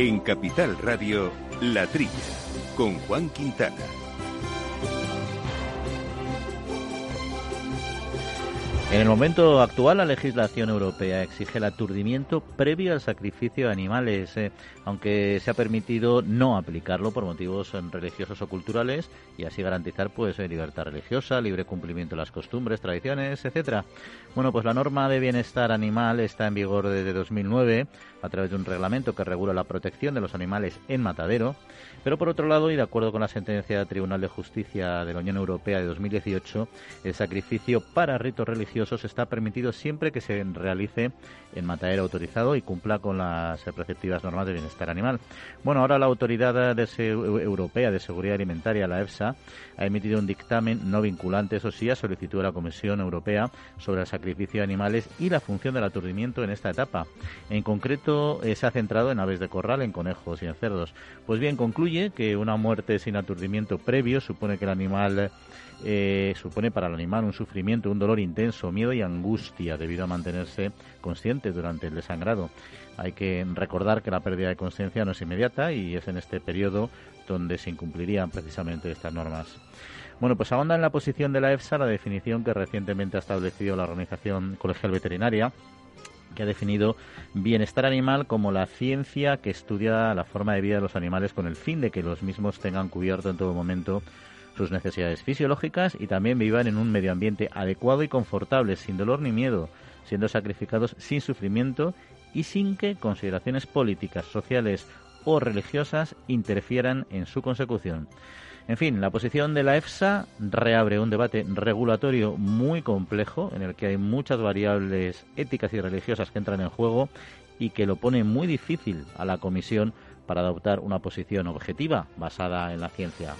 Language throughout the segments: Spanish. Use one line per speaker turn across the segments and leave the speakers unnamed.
En Capital Radio, La Trilla, con Juan Quintana.
En el momento actual, la legislación europea exige el aturdimiento previo al sacrificio de animales, eh, aunque se ha permitido no aplicarlo por motivos religiosos o culturales y así garantizar pues eh, libertad religiosa, libre cumplimiento de las costumbres, tradiciones, etcétera. Bueno, pues la norma de bienestar animal está en vigor desde 2009 a través de un reglamento que regula la protección de los animales en matadero, pero por otro lado, y de acuerdo con la sentencia del Tribunal de Justicia de la Unión Europea de 2018, el sacrificio para ritos religiosos está permitido siempre que se realice en matadero autorizado y cumpla con las preceptivas normas de bienestar animal. Bueno, ahora la Autoridad Europea de Seguridad Alimentaria, la EFSA, ha emitido un dictamen no vinculante, eso sí, a solicitud de la Comisión Europea sobre el sacrificio de animales y la función del aturdimiento en esta etapa. En concreto, eh, se ha centrado en aves de corral, en conejos y en cerdos. Pues bien, concluye que una muerte sin aturdimiento previo supone que el animal eh, supone para el animal un sufrimiento, un dolor intenso, miedo y angustia debido a mantenerse consciente durante el desangrado. Hay que recordar que la pérdida de conciencia no es inmediata y es en este periodo donde se incumplirían precisamente estas normas. Bueno, pues ahonda en la posición de la EFSA la definición que recientemente ha establecido la Organización Colegial Veterinaria, que ha definido bienestar animal como la ciencia que estudia la forma de vida de los animales con el fin de que los mismos tengan cubierto en todo momento sus necesidades fisiológicas y también vivan en un medio ambiente adecuado y confortable, sin dolor ni miedo, siendo sacrificados sin sufrimiento y sin que consideraciones políticas, sociales o religiosas interfieran en su consecución. En fin, la posición de la EFSA reabre un debate regulatorio muy complejo en el que hay muchas variables éticas y religiosas que entran en juego y que lo pone muy difícil a la Comisión para adoptar una posición objetiva basada en la ciencia.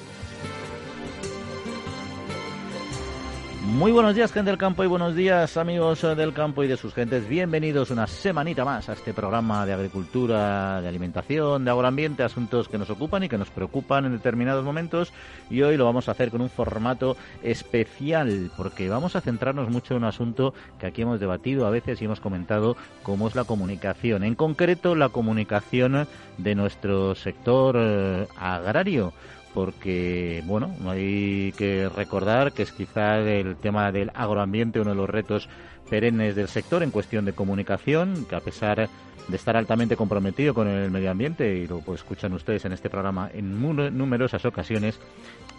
Muy buenos días, gente del campo, y buenos días, amigos del campo y de sus gentes. Bienvenidos una semanita más a este programa de agricultura, de alimentación, de agroambiente, asuntos que nos ocupan y que nos preocupan en determinados momentos. Y hoy lo vamos a hacer con un formato especial, porque vamos a centrarnos mucho en un asunto que aquí hemos debatido a veces y hemos comentado, como es la comunicación. En concreto, la comunicación de nuestro sector eh, agrario porque bueno, hay que recordar que es quizá el tema del agroambiente uno de los retos perennes del sector en cuestión de comunicación, que a pesar estar altamente comprometido con el medio ambiente, y lo pues, escuchan ustedes en este programa en numerosas ocasiones,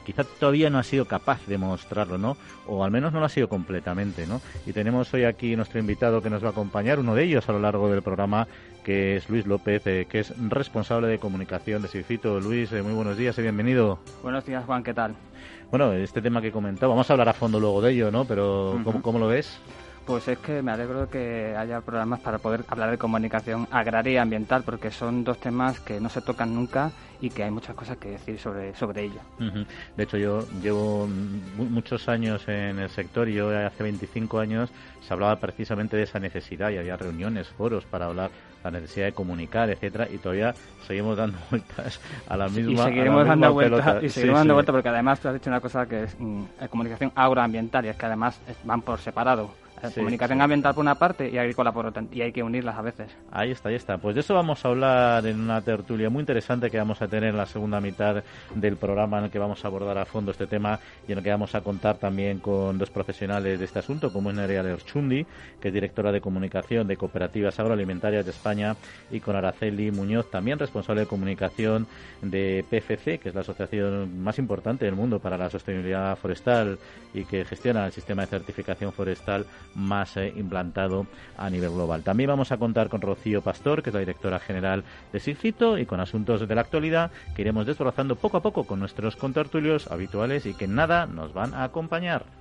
quizá todavía no ha sido capaz de mostrarlo, ¿no? O al menos no lo ha sido completamente, ¿no? Y tenemos hoy aquí nuestro invitado que nos va a acompañar, uno de ellos a lo largo del programa, que es Luis López, eh, que es responsable de comunicación de Sifito. Luis, eh, muy buenos días y bienvenido.
Buenos días, Juan, ¿qué tal?
Bueno, este tema que comentaba, vamos a hablar a fondo luego de ello, ¿no? Pero, ¿cómo, ¿cómo lo ves?
Pues es que me alegro de que haya programas para poder hablar de comunicación agraria y ambiental, porque son dos temas que no se tocan nunca y que hay muchas cosas que decir sobre, sobre ello.
De hecho, yo llevo muchos años en el sector y yo hace 25 años se hablaba precisamente de esa necesidad y había reuniones, foros para hablar la necesidad de comunicar, etcétera, y todavía seguimos dando vueltas a la misma
Y seguiremos dando vueltas, y seguimos dando vueltas porque además tú has dicho una cosa que es mm, comunicación agroambiental y es que además van por separado comunicación ambiental por una parte y agrícola por otra, y hay que unirlas a veces.
Ahí está, ahí está. Pues de eso vamos a hablar en una tertulia muy interesante que vamos a tener en la segunda mitad del programa, en el que vamos a abordar a fondo este tema y en el que vamos a contar también con dos profesionales de este asunto, como es Nerea Lerchundi, que es directora de comunicación de Cooperativas Agroalimentarias de España, y con Araceli Muñoz, también responsable de comunicación de PFC, que es la asociación más importante del mundo para la sostenibilidad forestal y que gestiona el sistema de certificación forestal más eh, implantado a nivel global. También vamos a contar con Rocío Pastor, que es la directora general de SIGFITO, y con asuntos de la actualidad que iremos desbrozando poco a poco con nuestros contertulios habituales y que nada nos van a acompañar.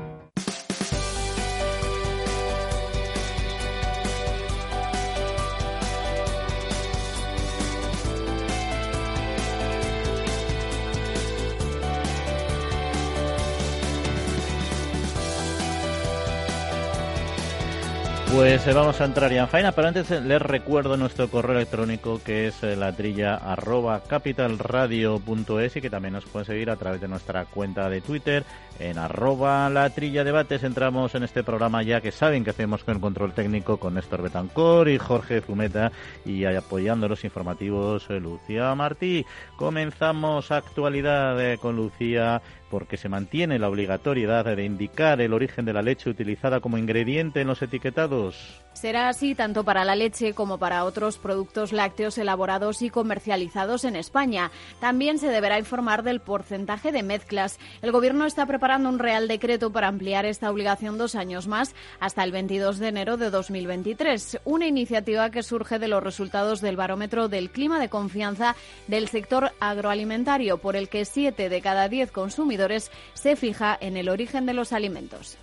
Pues eh, vamos a entrar ya en faena, pero antes eh, les recuerdo nuestro correo electrónico que es eh, la trilla arroba capitalradio.es y que también nos pueden seguir a través de nuestra cuenta de Twitter en arroba la trilla debates. Entramos en este programa ya que saben que hacemos con el control técnico con Néstor Betancor y Jorge Zumeta y apoyando los informativos Lucía Martí. Comenzamos actualidad con Lucía porque se mantiene la obligatoriedad de indicar el origen de la leche utilizada como ingrediente en los etiquetados.
Será así tanto para la leche como para otros productos lácteos elaborados y comercializados en España. También se deberá informar del porcentaje de mezclas. El Gobierno está preparando un Real Decreto para ampliar esta obligación dos años más, hasta el 22 de enero de 2023. Una iniciativa que surge de los resultados del barómetro del clima de confianza del sector agroalimentario, por el que siete de cada diez consumidores se fija en el origen de los alimentos.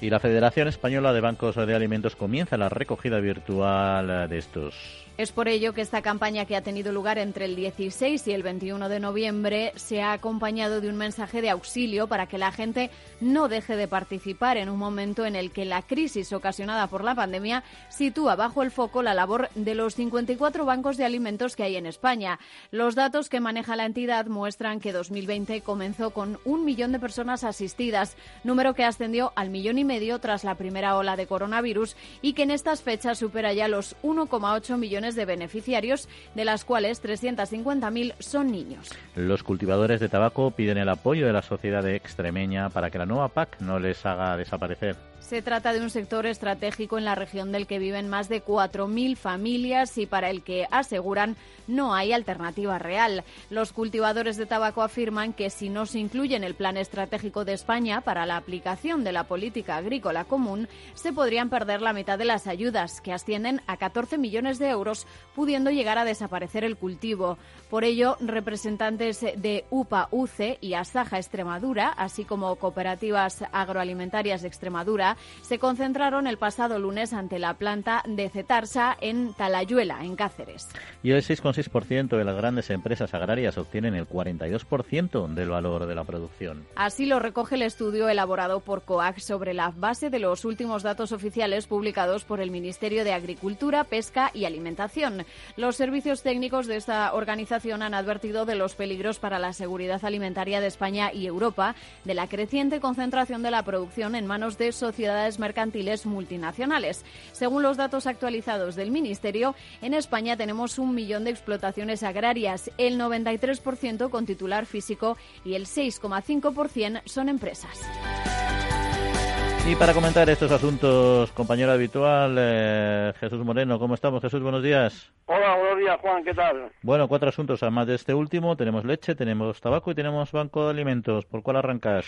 Y la Federación Española de Bancos de Alimentos comienza la recogida virtual de estos.
Es por ello que esta campaña que ha tenido lugar entre el 16 y el 21 de noviembre se ha acompañado de un mensaje de auxilio para que la gente no deje de participar en un momento en el que la crisis ocasionada por la pandemia sitúa bajo el foco la labor de los 54 bancos de alimentos que hay en España. Los datos que maneja la entidad muestran que 2020 comenzó con un millón de personas asistidas, número que ascendió al millón y medio tras la primera ola de coronavirus y que en estas fechas supera ya los 1,8 millones de beneficiarios, de las cuales 350.000 son niños.
Los cultivadores de tabaco piden el apoyo de la sociedad extremeña para que la nueva PAC no les haga desaparecer.
Se trata de un sector estratégico en la región del que viven más de 4.000 familias y para el que aseguran no hay alternativa real. Los cultivadores de tabaco afirman que si no se incluye en el plan estratégico de España para la aplicación de la política agrícola común, se podrían perder la mitad de las ayudas, que ascienden a 14 millones de euros, pudiendo llegar a desaparecer el cultivo. Por ello, representantes de UPA, UCE y Asaja Extremadura, así como cooperativas agroalimentarias de Extremadura, se concentraron el pasado lunes ante la planta de Cetarsa en Talayuela, en Cáceres.
Y el 6,6% de las grandes empresas agrarias obtienen el 42% del valor de la producción.
Así lo recoge el estudio elaborado por COAC sobre la base de los últimos datos oficiales publicados por el Ministerio de Agricultura, Pesca y Alimentación. Los servicios técnicos de esta organización han advertido de los peligros para la seguridad alimentaria de España y Europa, de la creciente concentración de la producción en manos de sociedades mercantiles multinacionales. Según los datos actualizados del Ministerio, en España tenemos un millón de explotaciones agrarias, el 93% con titular físico y el 6,5% son empresas.
Y para comentar estos asuntos, compañero habitual, eh, Jesús Moreno, ¿cómo estamos? Jesús, buenos días.
Hola, buenos días, Juan, ¿qué tal?
Bueno, cuatro asuntos, además de este último, tenemos leche, tenemos tabaco y tenemos banco de alimentos. ¿Por cuál arrancas?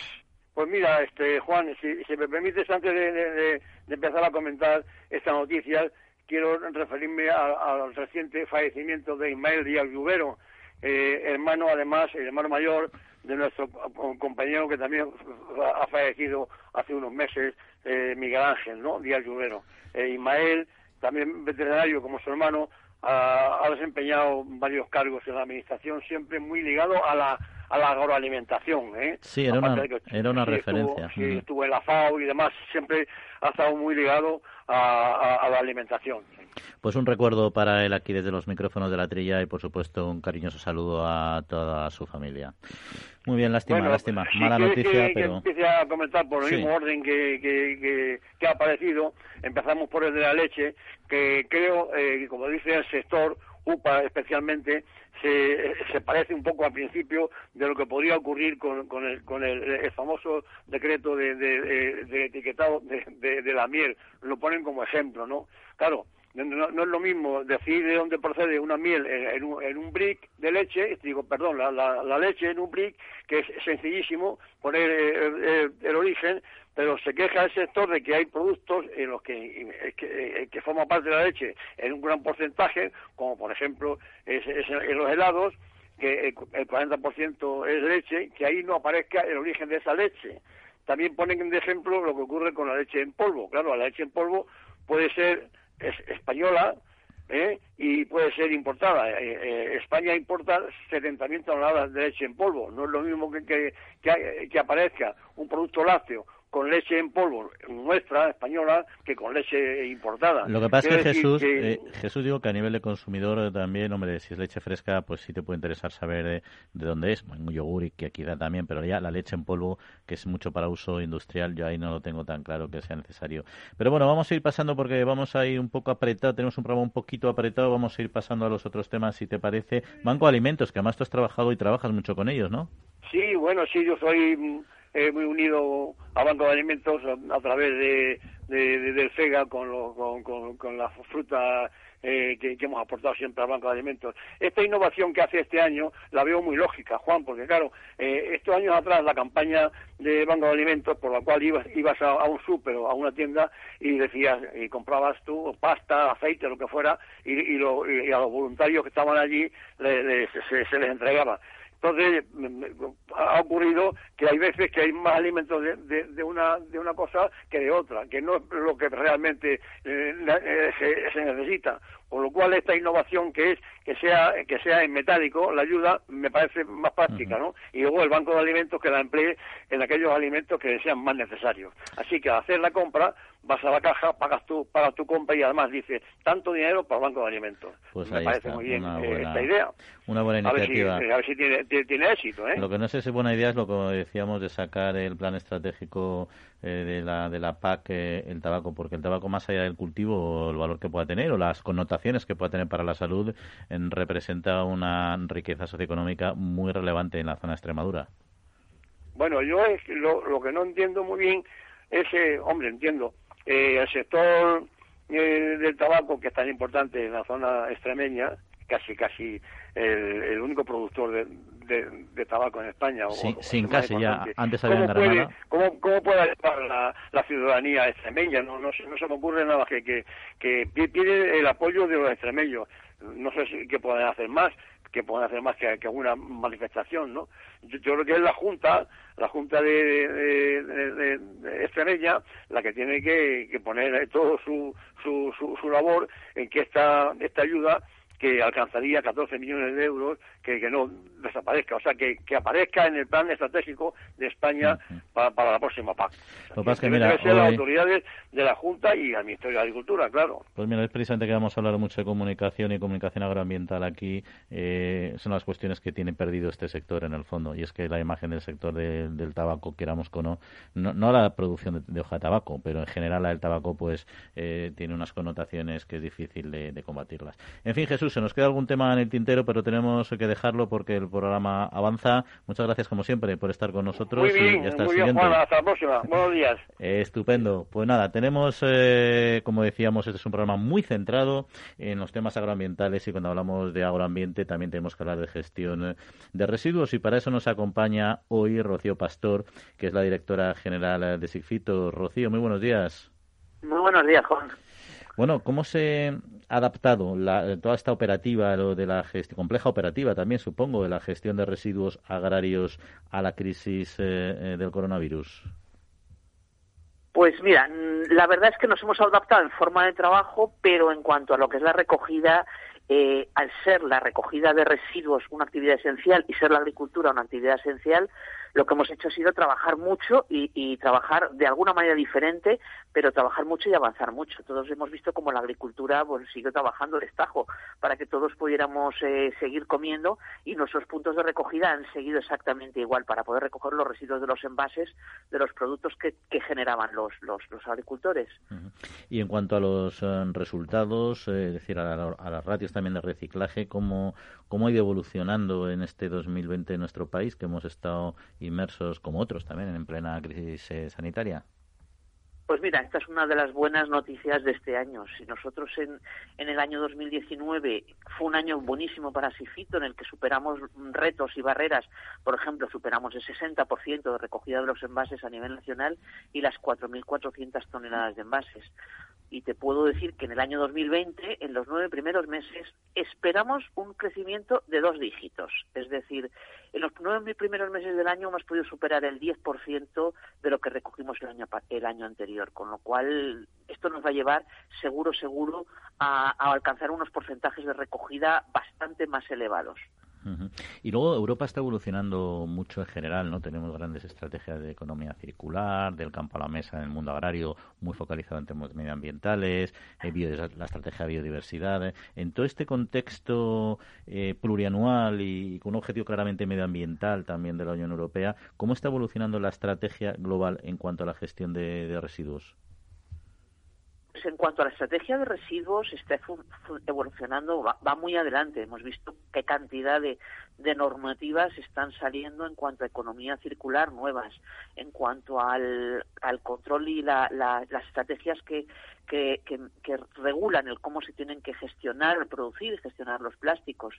Pues mira, este Juan, si, me permites, antes de, empezar a comentar esta noticia, quiero referirme al reciente fallecimiento de Ismael Díaz Lluvero, eh, hermano, además, el hermano mayor de nuestro compañero que también ha fallecido hace unos meses, eh, Miguel Ángel, ¿no? Díaz Lluvero. Eh, Ismael, también veterinario como su hermano, ha, desempeñado varios cargos en la administración, siempre muy ligado a la, a la agroalimentación. ¿eh?
Sí, era una, era una referencia.
Estuvo, sí, estuvo en la FAO y demás, siempre ha estado muy ligado a la alimentación.
Pues un recuerdo para él aquí desde los micrófonos de la trilla y por supuesto un cariñoso saludo a toda su familia. Muy bien, lástima, lástima. Mala noticia,
que, pero... Que empiece a comentar por el mismo orden que, que, que, ha aparecido. Empezamos por el de la leche, que creo, eh, como dice el sector, UPA especialmente, se, se, parece un poco al principio de lo que podría ocurrir con, con, el, con el, famoso decreto de, de, de etiquetado de, de, la miel. Lo ponen como ejemplo, ¿no? Claro, no, es lo mismo decir de dónde procede una miel en, un, en un, brick de leche, digo, perdón, la, la, leche en un brick, que es sencillísimo poner eh, el, origen, pero se queja el sector de que hay productos en los que, que, que forma parte de la leche en un gran porcentaje, como por ejemplo es, en los helados, que el, 40% es leche, que ahí no aparezca el origen de esa leche. También ponen de ejemplo lo que ocurre con la leche en polvo. Claro, la leche en polvo puede ser española, ¿eh? y puede ser importada. Eh, eh, España importa 70.000 toneladas de leche en polvo. No es lo mismo que, que, que aparezca un producto lácteo con leche en polvo nuestra, española, que con leche importada.
Lo que pasa es que Jesús, eh, Jesús digo que a nivel de consumidor también, hombre, si es leche fresca, pues sí te puede interesar saber de, dónde es. un yogur y que aquí da también, pero ya la leche en polvo, que es mucho para uso industrial, yo ahí no lo tengo tan claro que sea necesario. Pero bueno, vamos a ir pasando porque vamos a ir un poco apretado, tenemos un programa un poquito apretado, vamos a ir pasando a los otros temas, si te parece. Banco de Alimentos, que además tú has trabajado y trabajas mucho con ellos, ¿no?
Sí, bueno, sí, yo soy mm, eh, muy unido a Banco de Alimentos a, través de, del FEGA con, con, con, la fruta eh, que, hemos aportado siempre al Banco de Alimentos. Esta innovación que hace este año la veo muy lógica, Juan, porque claro, eh, estos años atrás la campaña de Banco de Alimentos por la cual ibas, ibas a, un súper o a una tienda y decías, y comprabas tú pasta, aceite, lo que fuera, y, y, a los voluntarios que estaban allí se, se les entregaba. Entonces, ha ocurrido que hay veces que hay más alimentos de, de, una, de una cosa que de otra, que no es lo que realmente eh, eh, se, necesita. Por lo cual, esta innovación que es que sea, que sea en metálico, la ayuda me parece más práctica, ¿no? Y luego el banco de alimentos que la emplee en aquellos alimentos que sean más necesarios. Así que al hacer la compra, vas a la caja, pagas tu, pagas tu compra y además dice tanto dinero para el banco de alimentos.
Pues
Me parece muy bien eh, esta idea.
Una buena iniciativa.
A ver si, tiene, éxito. ¿eh?
Lo que no sé si es buena idea es lo que decíamos de sacar el plan estratégico eh, de, la, de la PAC, eh, el tabaco, porque el tabaco más allá del cultivo, el valor que pueda tener o las connotaciones que pueda tener para la salud, representa una riqueza socioeconómica muy relevante en la zona de Extremadura.
Bueno, yo es lo, lo que no entiendo muy bien es, hombre, entiendo, eh, el sector eh, del tabaco, que es tan importante en la zona extremeña, casi casi el, único productor de, tabaco en España.
Sí, sin casi ya, antes había
¿Cómo puede, ¿cómo, ¿Cómo puede ayudar la, ciudadanía extremeña? No, no, no, se me ocurre nada que, que, que pide el apoyo de los extremeños. No sé si, qué pueden hacer más que pueden hacer más que, alguna manifestación, ¿no? Yo, creo que es la Junta, la Junta de, de, Estrella, la que tiene que, que poner todo su, su, su, su labor en que esta, esta ayuda que alcanzaría 14 millones de euros, que, que no desaparezca, o sea, que, que, aparezca en el plan estratégico de España para, para, la próxima PAC.
Lo que que, mira,
ser las autoridades de la Junta y al Ministerio de Agricultura, claro.
Pues mira, es precisamente que vamos a hablar mucho de comunicación y comunicación agroambiental aquí. Eh, son las cuestiones que tiene perdido este sector en el fondo, y es que la imagen del sector del tabaco, queramos o no, no, la producción de, hoja de tabaco, pero en general la del tabaco pues eh, tiene unas connotaciones que es difícil de, de combatirlas. En fin, Jesús, se nos queda algún tema en el tintero, pero tenemos que dejarlo porque el programa avanza. Muchas gracias, como siempre, por estar con nosotros.
Muy bien, hasta muy bien, hasta la próxima. Buenos días.
estupendo. Pues nada, tenemos, eh, como decíamos, este es un programa muy centrado en los temas agroambientales y cuando hablamos de agroambiente también tenemos que hablar de gestión de residuos y para eso nos acompaña hoy Rocío Pastor, que es la directora general de Sigfito. Rocío, muy buenos días.
Muy buenos días, Juan.
Bueno, ¿cómo se ha adaptado toda esta operativa, lo de la gestión, compleja operativa también, supongo, de la gestión de residuos agrarios a la crisis eh, eh, del coronavirus?
Pues mira, la verdad es que nos hemos adaptado en forma de trabajo, pero en cuanto a lo que es la recogida, eh, al ser la recogida de residuos una actividad esencial y ser la agricultura una actividad esencial, lo que hemos hecho ha sido trabajar mucho y, trabajar de alguna manera diferente, pero trabajar mucho y avanzar mucho. Todos hemos visto cómo la agricultura pues, sigue trabajando el estajo para que todos pudiéramos eh, seguir comiendo y nuestros puntos de recogida han seguido exactamente igual para poder recoger los residuos de los envases de los productos que, generaban los, los, agricultores.
Y en cuanto a los eh, resultados, eh, es decir, a, las ratios también de reciclaje, ¿cómo, ¿cómo ha ido evolucionando en este 2020 en nuestro país, que hemos estado inmersos, como otros también, en plena crisis eh, sanitaria?
Pues mira, esta es una de las buenas noticias de este año. Si nosotros en, en el año 2019 fue un año buenísimo para Sifito, en el que superamos retos y barreras, por ejemplo, superamos el 60% de recogida de los envases a nivel nacional y las 4.400 toneladas de envases y te puedo decir que en el año 2020, en los nueve primeros meses, esperamos un crecimiento de dos dígitos. Es decir, en los nueve primeros meses del año hemos podido superar el 10% de lo que recogimos el año, anterior, con lo cual esto nos va a llevar seguro, seguro a alcanzar unos porcentajes de recogida bastante más elevados.
Y luego Europa está evolucionando mucho en general, ¿no? Tenemos grandes estrategias de economía circular, del campo a la mesa en el mundo agrario, muy focalizado en temas medioambientales, eh, la estrategia de biodiversidad. ¿eh? En todo este contexto eh, plurianual y con un objetivo claramente medioambiental también de la Unión Europea, ¿cómo está evolucionando la estrategia global en cuanto a la gestión de residuos?
En cuanto a la estrategia de residuos, está evolucionando, va, muy adelante. Hemos visto qué cantidad de, normativas están saliendo en cuanto a economía circular nuevas, en cuanto al, control y las estrategias que, que, regulan el cómo se tienen que gestionar, producir y gestionar los plásticos.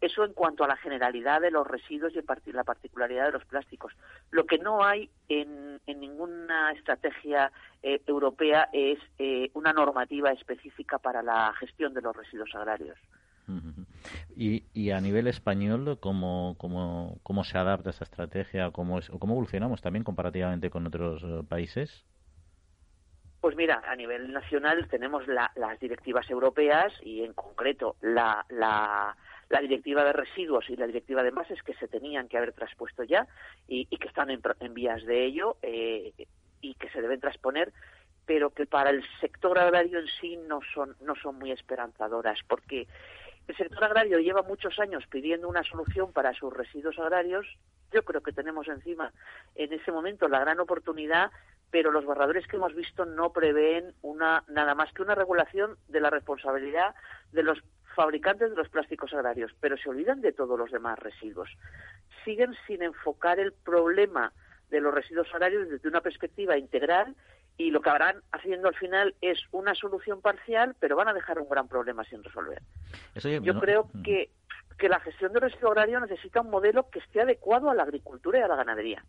Eso en cuanto a la generalidad de los residuos y la particularidad de los plásticos. Lo que no hay en, ninguna estrategia eh, europea es eh, una normativa específica para la gestión de los residuos agrarios.
Y, a nivel español, ¿cómo, cómo, cómo se adapta esa estrategia? ¿Cómo, es, ¿Cómo evolucionamos también comparativamente con otros eh, países?
Pues mira, a nivel nacional tenemos las directivas europeas y en concreto la, la, directiva de residuos y la directiva de envases que se tenían que haber traspuesto ya y, que están en, vías de ello eh, y que se deben transponer, pero que para el sector agrario en sí no son, no son muy esperanzadoras porque el sector agrario lleva muchos años pidiendo una solución para sus residuos agrarios. Yo creo que tenemos encima en ese momento la gran oportunidad pero los borradores que hemos visto no prevén una, nada más que una regulación de la responsabilidad de los fabricantes de los plásticos agrarios, pero se olvidan de todos los demás residuos. Siguen sin enfocar el problema de los residuos agrarios desde una perspectiva integral y lo que habrán haciendo al final es una solución parcial, pero van a dejar un gran problema sin resolver. Yo creo mm. que que la gestión del residuo agrario necesita un modelo que esté adecuado a la agricultura y a la ganadería.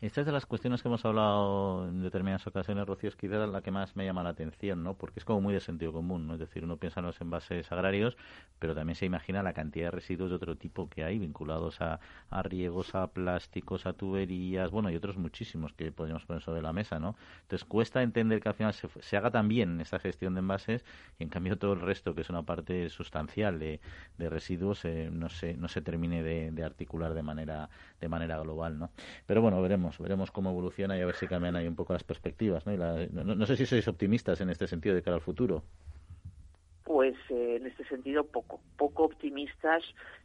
Esta es de las cuestiones que hemos hablado en determinadas ocasiones, Rocío, es quizá la que más me llama la atención, ¿no? Porque es como muy de sentido común, ¿no? Es decir, uno piensa en los envases agrarios, pero también se imagina la cantidad de residuos de otro tipo que hay, vinculados a, a riegos, a plásticos, a tuberías, bueno, y otros muchísimos que podríamos poner sobre la mesa, ¿no? Entonces cuesta entender que al final se, se haga también esta gestión de envases y en cambio todo el resto, que es una parte sustancial de, de residuos, eh, no se, no se termine de, articular de manera, de manera global, ¿no? Pero bueno, veremos, veremos cómo evoluciona y a ver si cambian ahí un poco las perspectivas, ¿no? no, sé si sois optimistas en este sentido de cara al futuro
pues eh, en este sentido poco, poco optimistas.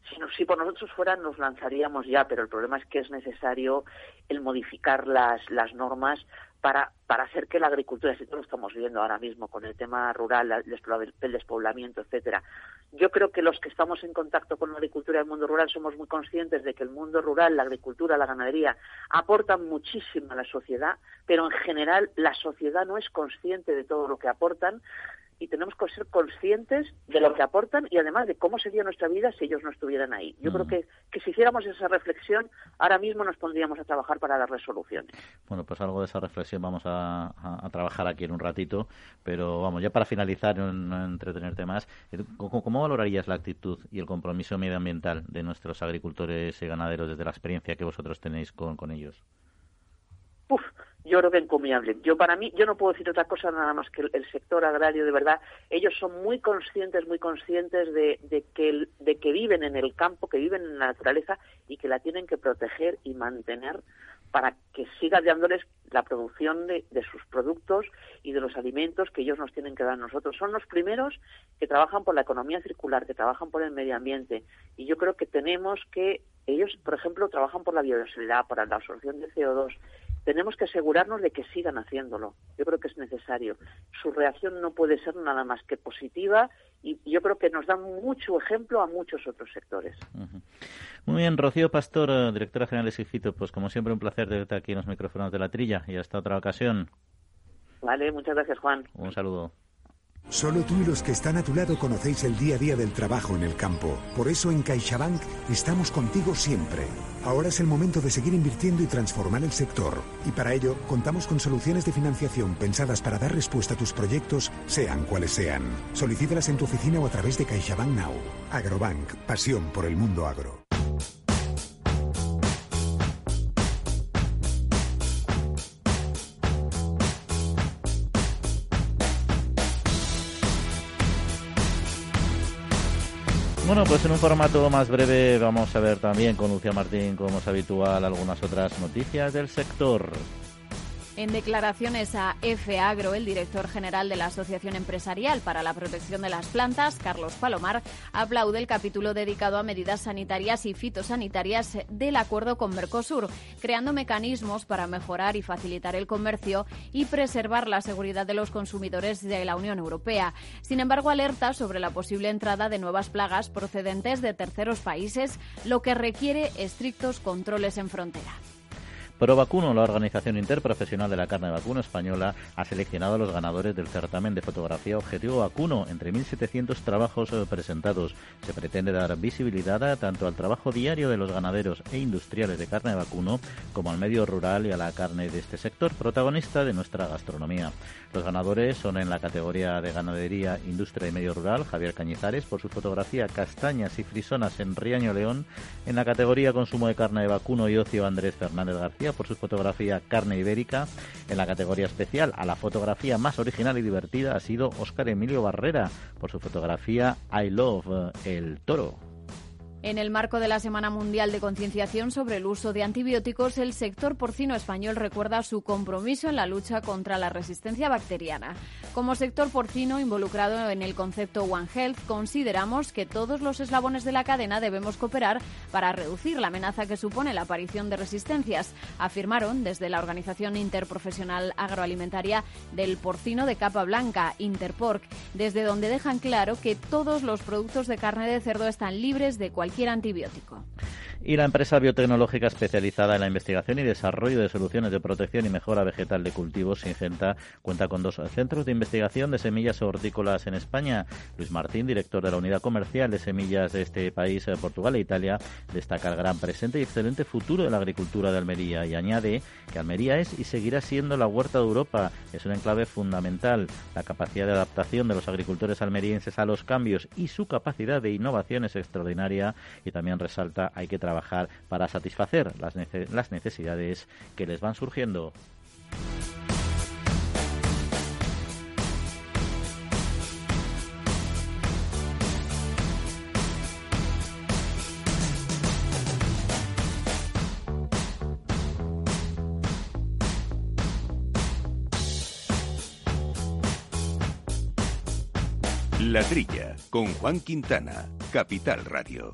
Si, no, si por nosotros fuera nos lanzaríamos ya, pero el problema es que es necesario el modificar las, las normas para, para hacer que la agricultura, si todo lo estamos viendo ahora mismo con el tema rural, el despoblamiento, etcétera. Yo creo que los que estamos en contacto con la agricultura y el mundo rural somos muy conscientes de que el mundo rural, la agricultura, la ganadería aportan muchísimo a la sociedad, pero en general la sociedad no es consciente de todo lo que aportan y tenemos que ser conscientes de lo que aportan y además de cómo sería nuestra vida si ellos no estuvieran ahí. Yo creo mm. que, que si hiciéramos esa reflexión, ahora mismo nos pondríamos a trabajar para dar resoluciones.
Bueno, pues algo de esa reflexión vamos a, trabajar aquí en un ratito, pero vamos, ya para finalizar, no, entretenerte más, eh, ¿cómo, valorarías la actitud y el compromiso medioambiental de nuestros agricultores y ganaderos desde la experiencia que vosotros tenéis con, con ellos?
Yo creo que encomiable. Yo para mí, yo no puedo decir otra cosa nada más que el, sector agrario de verdad. Ellos son muy conscientes, muy conscientes de, que, de que viven en el campo, que viven en la naturaleza y que la tienen que proteger y mantener para que siga dándoles la producción de, de, sus productos y de los alimentos que ellos nos tienen que dar a nosotros. Son los primeros que trabajan por la economía circular, que trabajan por el medio ambiente. Y yo creo que tenemos que, ellos, por ejemplo, trabajan por la biodiversidad, por la absorción de CO2 tenemos que asegurarnos de que sigan haciéndolo. Yo creo que es necesario. Su reacción no puede ser nada más que positiva y yo creo que nos da mucho ejemplo a muchos otros sectores.
Muy bien, Rocío Pastor, eh, directora general de SIFITO, pues como siempre un placer tenerte aquí en los micrófonos de la trilla y hasta otra ocasión.
Vale, muchas gracias, Juan.
Un saludo.
Solo tú y los que están a tu lado conocéis el día a día del trabajo en el campo. Por eso en CaixaBank estamos contigo siempre. Ahora es el momento de seguir invirtiendo y transformar el sector. Y para ello contamos con soluciones de financiación pensadas para dar respuesta a tus proyectos, sean cuales sean. Solicítalas en tu oficina o a través de CaixaBank Now. Agrobank, pasión por el mundo agro.
Bueno, pues en un formato más breve vamos a ver también con Lucia Martín, como es habitual, algunas otras noticias del sector.
En declaraciones a F Agro, el director general de la Asociación Empresarial para la Protección de las Plantas, Carlos Palomar, aplaude el capítulo dedicado a medidas sanitarias y fitosanitarias del acuerdo con Mercosur, creando mecanismos para mejorar y facilitar el comercio y preservar la seguridad de los consumidores de la Unión Europea. Sin embargo, alerta sobre la posible entrada de nuevas plagas procedentes de terceros países, lo que requiere estrictos controles en frontera.
Vacuno, la organización interprofesional de la carne de vacuno española, ha seleccionado a los ganadores del certamen de fotografía Objetivo Vacuno entre 1.700 trabajos eh, presentados. Se pretende dar visibilidad tanto al trabajo diario de los ganaderos e industriales de carne de vacuno como al medio rural y a la carne de este sector, protagonista de nuestra gastronomía. Los ganadores son en la categoría de ganadería, industria y medio rural Javier Cañizares por su fotografía Castañas y Frisonas en Riaño León, en la categoría consumo de carne de vacuno y ocio Andrés Fernández García por su fotografía Carne Ibérica, en la categoría especial a la fotografía más original y divertida ha sido Óscar Emilio Barrera por su fotografía I Love el Toro.
En el marco de la Semana Mundial de Concienciación sobre el uso de antibióticos, el sector porcino español recuerda su compromiso en la lucha contra la resistencia bacteriana. Como sector porcino involucrado en el concepto One Health, consideramos que todos los eslabones de la cadena debemos cooperar para reducir la amenaza que supone la aparición de resistencias, afirmaron desde la Organización Interprofesional Agroalimentaria del Porcino de Capa Blanca, Interporc, desde donde dejan claro que todos los productos de carne de cerdo están libres de cualquier antibiótico.
Y la empresa biotecnológica especializada en la investigación y desarrollo de soluciones de protección y mejora vegetal de cultivos, Singenta, cuenta con dos centros de investigación de semillas hortícolas en España. Luis Martín, director de la unidad comercial de semillas de este país, eh, Portugal e Italia, destaca el gran presente y excelente futuro de la agricultura de Almería y añade que Almería es y seguirá siendo la huerta de Europa. Es un enclave fundamental. La capacidad de adaptación de los agricultores almerienses a los cambios y su capacidad de innovación es extraordinaria y también resalta hay que trabajar para satisfacer las, necesidades que les van surgiendo.
La Trilla, con Juan Quintana, Capital Radio.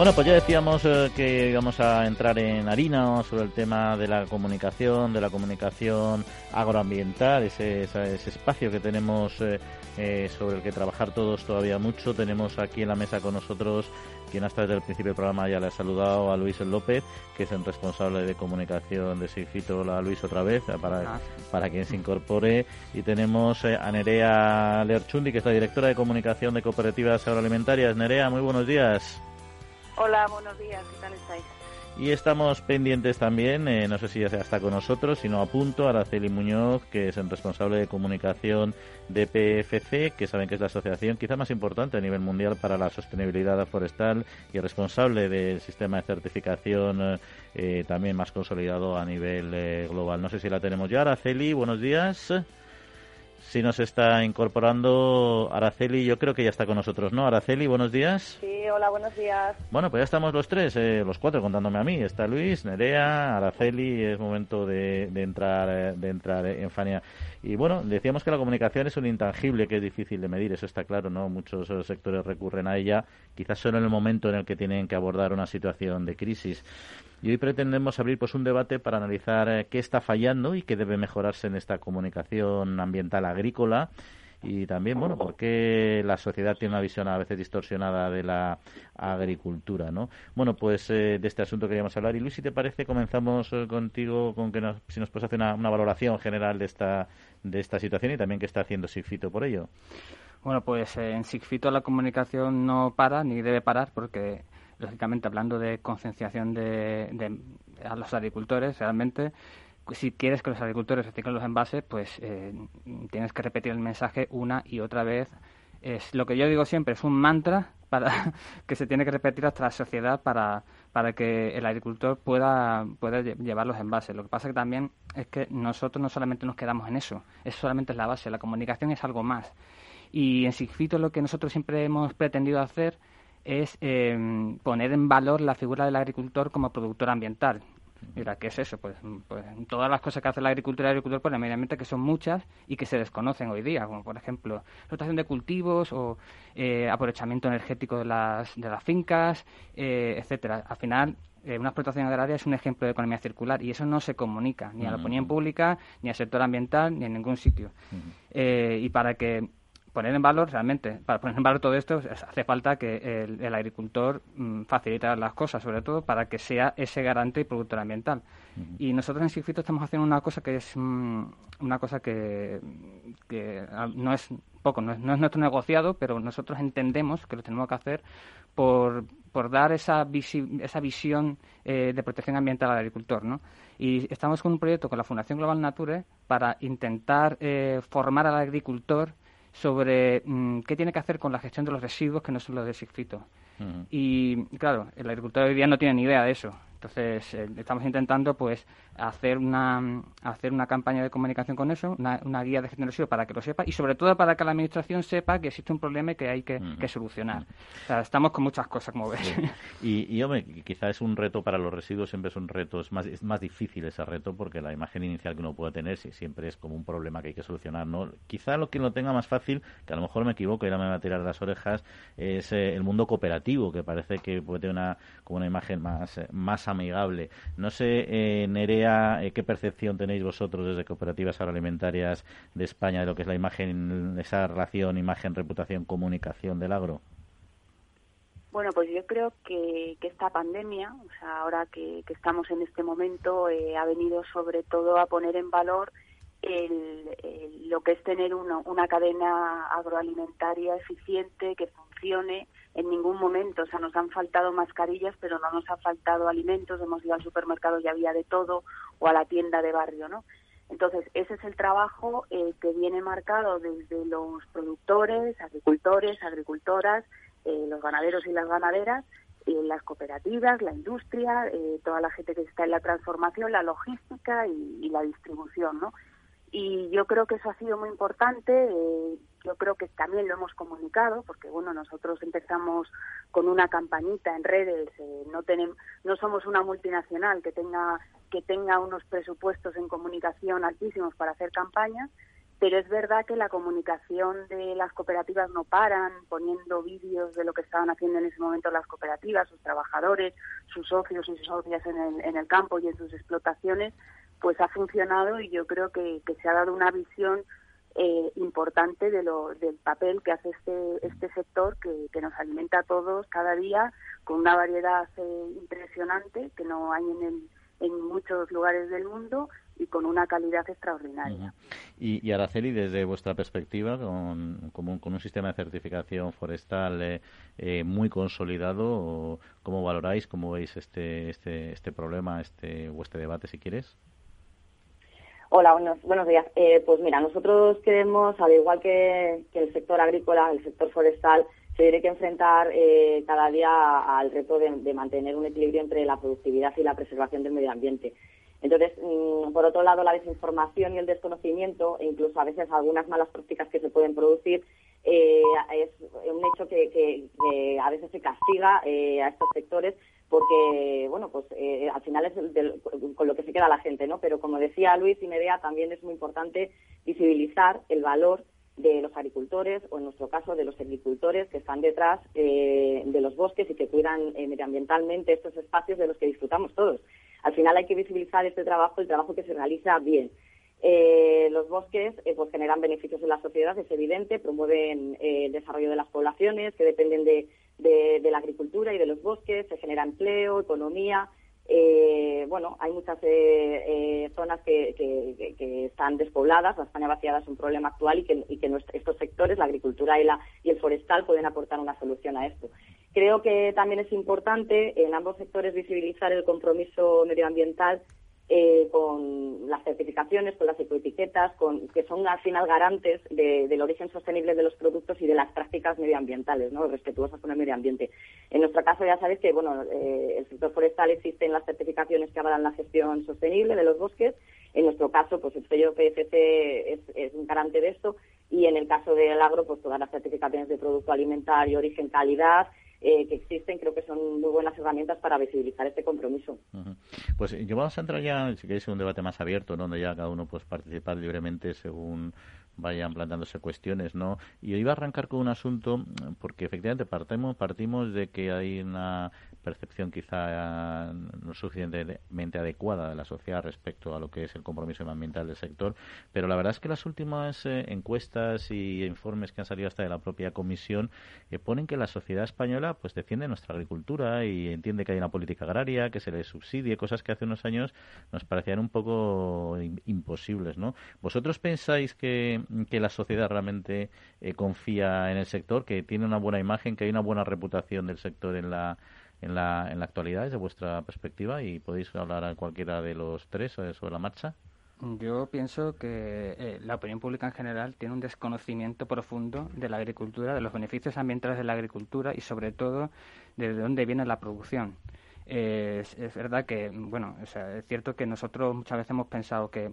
Bueno, pues ya decíamos eh, que íbamos a entrar en harina sobre el tema de la comunicación, de la comunicación agroambiental, ese, ese, espacio que tenemos eh, eh, sobre el que trabajar todos todavía mucho. Tenemos aquí en la mesa con nosotros, quien hasta desde el principio del programa ya le ha saludado, a Luis López, que es el responsable de comunicación de Sigfito. Hola Luis otra vez, para, para quien se incorpore. Y tenemos a Nerea Lerchundi, que es la directora de comunicación de cooperativas agroalimentarias. Nerea, muy buenos días.
Hola, buenos días, ¿qué tal estáis?
Y estamos pendientes también, eh, no sé si ya está con nosotros, sino a punto, Araceli Muñoz, que es el responsable de comunicación de PFC, que saben que es la asociación quizá más importante a nivel mundial para la sostenibilidad forestal y responsable del sistema de certificación eh, también más consolidado a nivel eh, global. No sé si la tenemos ya. Araceli, buenos días. Si nos está incorporando Araceli, yo creo que ya está con nosotros, ¿no? Araceli, buenos días.
Sí, hola, buenos días.
Bueno, pues ya estamos los tres, eh, los cuatro contándome a mí. Está Luis, Nerea, Araceli, es momento de, entrar, eh, de entrar en Fania. Y bueno, decíamos que la comunicación es un intangible que es difícil de medir, eso está claro, ¿no? Muchos eh, sectores recurren a ella, quizás solo en el momento en el que tienen que abordar una situación de crisis. Y hoy pretendemos abrir pues un debate para analizar eh, qué está fallando y qué debe mejorarse en esta comunicación ambiental agrícola y también, bueno, por qué la sociedad tiene una visión a veces distorsionada de la agricultura, ¿no? Bueno, pues eh, de este asunto queríamos hablar. Y Luis, si te parece, comenzamos eh, contigo con que nos, si nos puedes hacer una, una, valoración general de esta, de esta situación y también qué está haciendo Sigfito por ello.
Bueno, pues en Sigfito la comunicación no para ni debe parar porque lógicamente hablando de concienciación de, a los agricultores, realmente, si quieres que los agricultores reciclen los envases, pues eh, tienes que repetir el mensaje una y otra vez. Es lo que yo digo siempre, es un mantra para que se tiene que repetir hasta la sociedad para, para que el agricultor pueda, pueda llevar los envases. Lo que pasa que también es que nosotros no solamente nos quedamos en eso, eso solamente es la base, la comunicación es algo más. Y en Sigfito lo que nosotros siempre hemos pretendido hacer es em, poner en valor la figura del agricultor como productor ambiental. Mira, ¿qué es eso? Pues, pues todas las cosas que hace la agricultura y el agricultor, pues ambiente que son muchas y que se desconocen hoy día, como por ejemplo rotación de cultivos o eh, aprovechamiento energético de las, de las fincas, eh, etcétera. Al final, eh, una explotación agraria es un ejemplo de economía circular y eso no se comunica ni a la opinión pública, ni al sector ambiental, ni en ningún sitio. y para que poner en valor realmente, para poner en valor todo esto, hace falta que el, agricultor mm, facilite las cosas, sobre todo para que sea ese garante y productor ambiental. Y nosotros en Sigfito estamos haciendo una cosa que es mm, una cosa que, que, no es poco, no es, nuestro negociado, pero nosotros entendemos que lo tenemos que hacer por, por dar esa, esa visión eh, de protección ambiental al agricultor, ¿no? Y estamos con un proyecto con la Fundación Global Nature para intentar eh, formar al agricultor sobre mm, qué tiene que hacer con la gestión de los residuos que no son los de Sigfito. Y claro, el agricultor hoy día no tiene ni idea de eso. Entonces, eh, estamos intentando pues hacer una hacer una campaña de comunicación con eso, una, guía de gestión de residuos para que lo sepa y sobre todo para que la administración sepa que existe un problema y que hay que, solucionar. O sea, estamos con muchas cosas, como ves.
Y, y, hombre, quizá es un reto para los residuos, siempre es un reto, es más, es más difícil ese reto porque la imagen inicial que uno puede tener siempre es como un problema que hay que solucionar. ¿no? Quizá lo que lo tenga más fácil, que a lo mejor me equivoco y ahora me va a tirar las orejas, es eh, el mundo cooperativo, que parece que puede tener una, como una imagen más, eh, más amigable. No sé, eh, Nerea, eh, qué percepción tenéis vosotros desde cooperativas agroalimentarias de España de lo que es la imagen, esa relación imagen, reputación, comunicación del agro.
Bueno, pues yo creo que, esta pandemia, o sea, ahora que, estamos en este momento, eh, ha venido sobre todo a poner en valor lo que es tener una cadena agroalimentaria eficiente, que funcione, en ningún momento, o sea, nos han faltado mascarillas, pero no nos ha faltado alimentos, hemos ido al supermercado y había de todo, o a la tienda de barrio, ¿no? Entonces, ese es el trabajo eh, que viene marcado desde los productores, agricultores, agricultoras, eh, los ganaderos y las ganaderas, eh, las cooperativas, la industria, toda la gente que está en la transformación, la logística y, y la distribución, ¿no? Y yo creo que eso ha sido muy importante. Eh, yo creo que también lo hemos comunicado, porque bueno, nosotros empezamos con una campañita en redes. Eh, no tenemos, no somos una multinacional que tenga que tenga unos presupuestos en comunicación altísimos para hacer campañas, pero es verdad que la comunicación de las cooperativas no paran poniendo vídeos de lo que estaban haciendo en ese momento las cooperativas, sus trabajadores, sus socios y sus socias en el, en el campo y en sus explotaciones pues ha funcionado y yo creo que, se ha dado una visión eh, importante de lo, del papel que hace este, este sector que, que nos alimenta a todos cada día con una variedad eh, impresionante que no hay en, el, en muchos lugares del mundo y con una calidad extraordinaria.
y, y, Araceli, desde vuestra perspectiva, con, con, un, sistema de certificación forestal eh, eh, muy consolidado, ¿cómo valoráis, cómo veis este, este, este problema este, o este debate, si quieres?
Hola, buenos, buenos días. Eh, pues mira, nosotros queremos, al igual que, el sector agrícola, el sector forestal, se tiene que enfrentar eh, cada día al reto de, mantener un equilibrio entre la productividad y la preservación del medio ambiente. Entonces, mm, por otro lado, la desinformación y el desconocimiento, e incluso a veces algunas malas prácticas que se pueden producir, eh, es un hecho que, a veces se castiga eh, a estos sectores porque, bueno, pues al final es con lo que se queda la gente, ¿no? Pero como decía Luis y Medea, también es muy importante visibilizar el valor de los agricultores o en nuestro caso de los agricultores que están detrás eh, de los bosques y que cuidan eh, medioambientalmente estos espacios de los que disfrutamos todos. Al final hay que visibilizar este trabajo, el trabajo que se realiza bien. Eh, los bosques pues generan beneficios en la sociedad, es evidente, promueven el desarrollo de las poblaciones que dependen de, de la agricultura y de los bosques, se genera empleo, economía, eh, bueno, hay muchas eh, eh, zonas que, están despobladas, la España vaciada es un problema actual y que, estos sectores, la agricultura y, la, y el forestal, pueden aportar una solución a esto. Creo que también es importante en ambos sectores visibilizar el compromiso medioambiental eh, con las certificaciones, con las ecoetiquetas, con, que son al final garantes del origen sostenible de los productos y de las prácticas medioambientales, ¿no? respetuosas con el medio ambiente. En nuestro caso ya sabéis que bueno, eh, el sector forestal existen las certificaciones que avalan la gestión sostenible de los bosques. En nuestro caso, pues el sello PFC es, es un garante de esto y en el caso del agro, pues todas las certificaciones de producto alimentario, origen, calidad, eh, que existen, creo que son muy buenas herramientas para visibilizar este compromiso.
Pues yo vamos a entrar ya, si queréis, en un debate más abierto, donde ya cada uno pues participar libremente según vayan planteándose cuestiones, ¿no? Y iba a arrancar con un asunto, porque efectivamente partimos, partimos de que hay una percepción quizá no suficientemente adecuada de la sociedad respecto a lo que es el compromiso ambiental del sector, pero la verdad es que las últimas eh, encuestas y informes que han salido hasta de la propia comisión eh, ponen que la sociedad española pues defiende nuestra agricultura y entiende que hay una política agraria, que se le subsidie, cosas que hace unos años nos parecían un poco imposibles, ¿no? ¿Vosotros pensáis que, que la sociedad realmente eh, confía en el sector, que tiene una buena imagen, que hay una buena reputación del sector en la en la, en la actualidad desde vuestra perspectiva y podéis hablar a cualquiera de los tres eh, sobre la marcha.
Yo pienso que eh, la opinión pública en general tiene un desconocimiento profundo de la agricultura, de los beneficios ambientales de la agricultura y sobre todo de dónde viene la producción. es, verdad que, bueno, es cierto que nosotros muchas veces hemos pensado que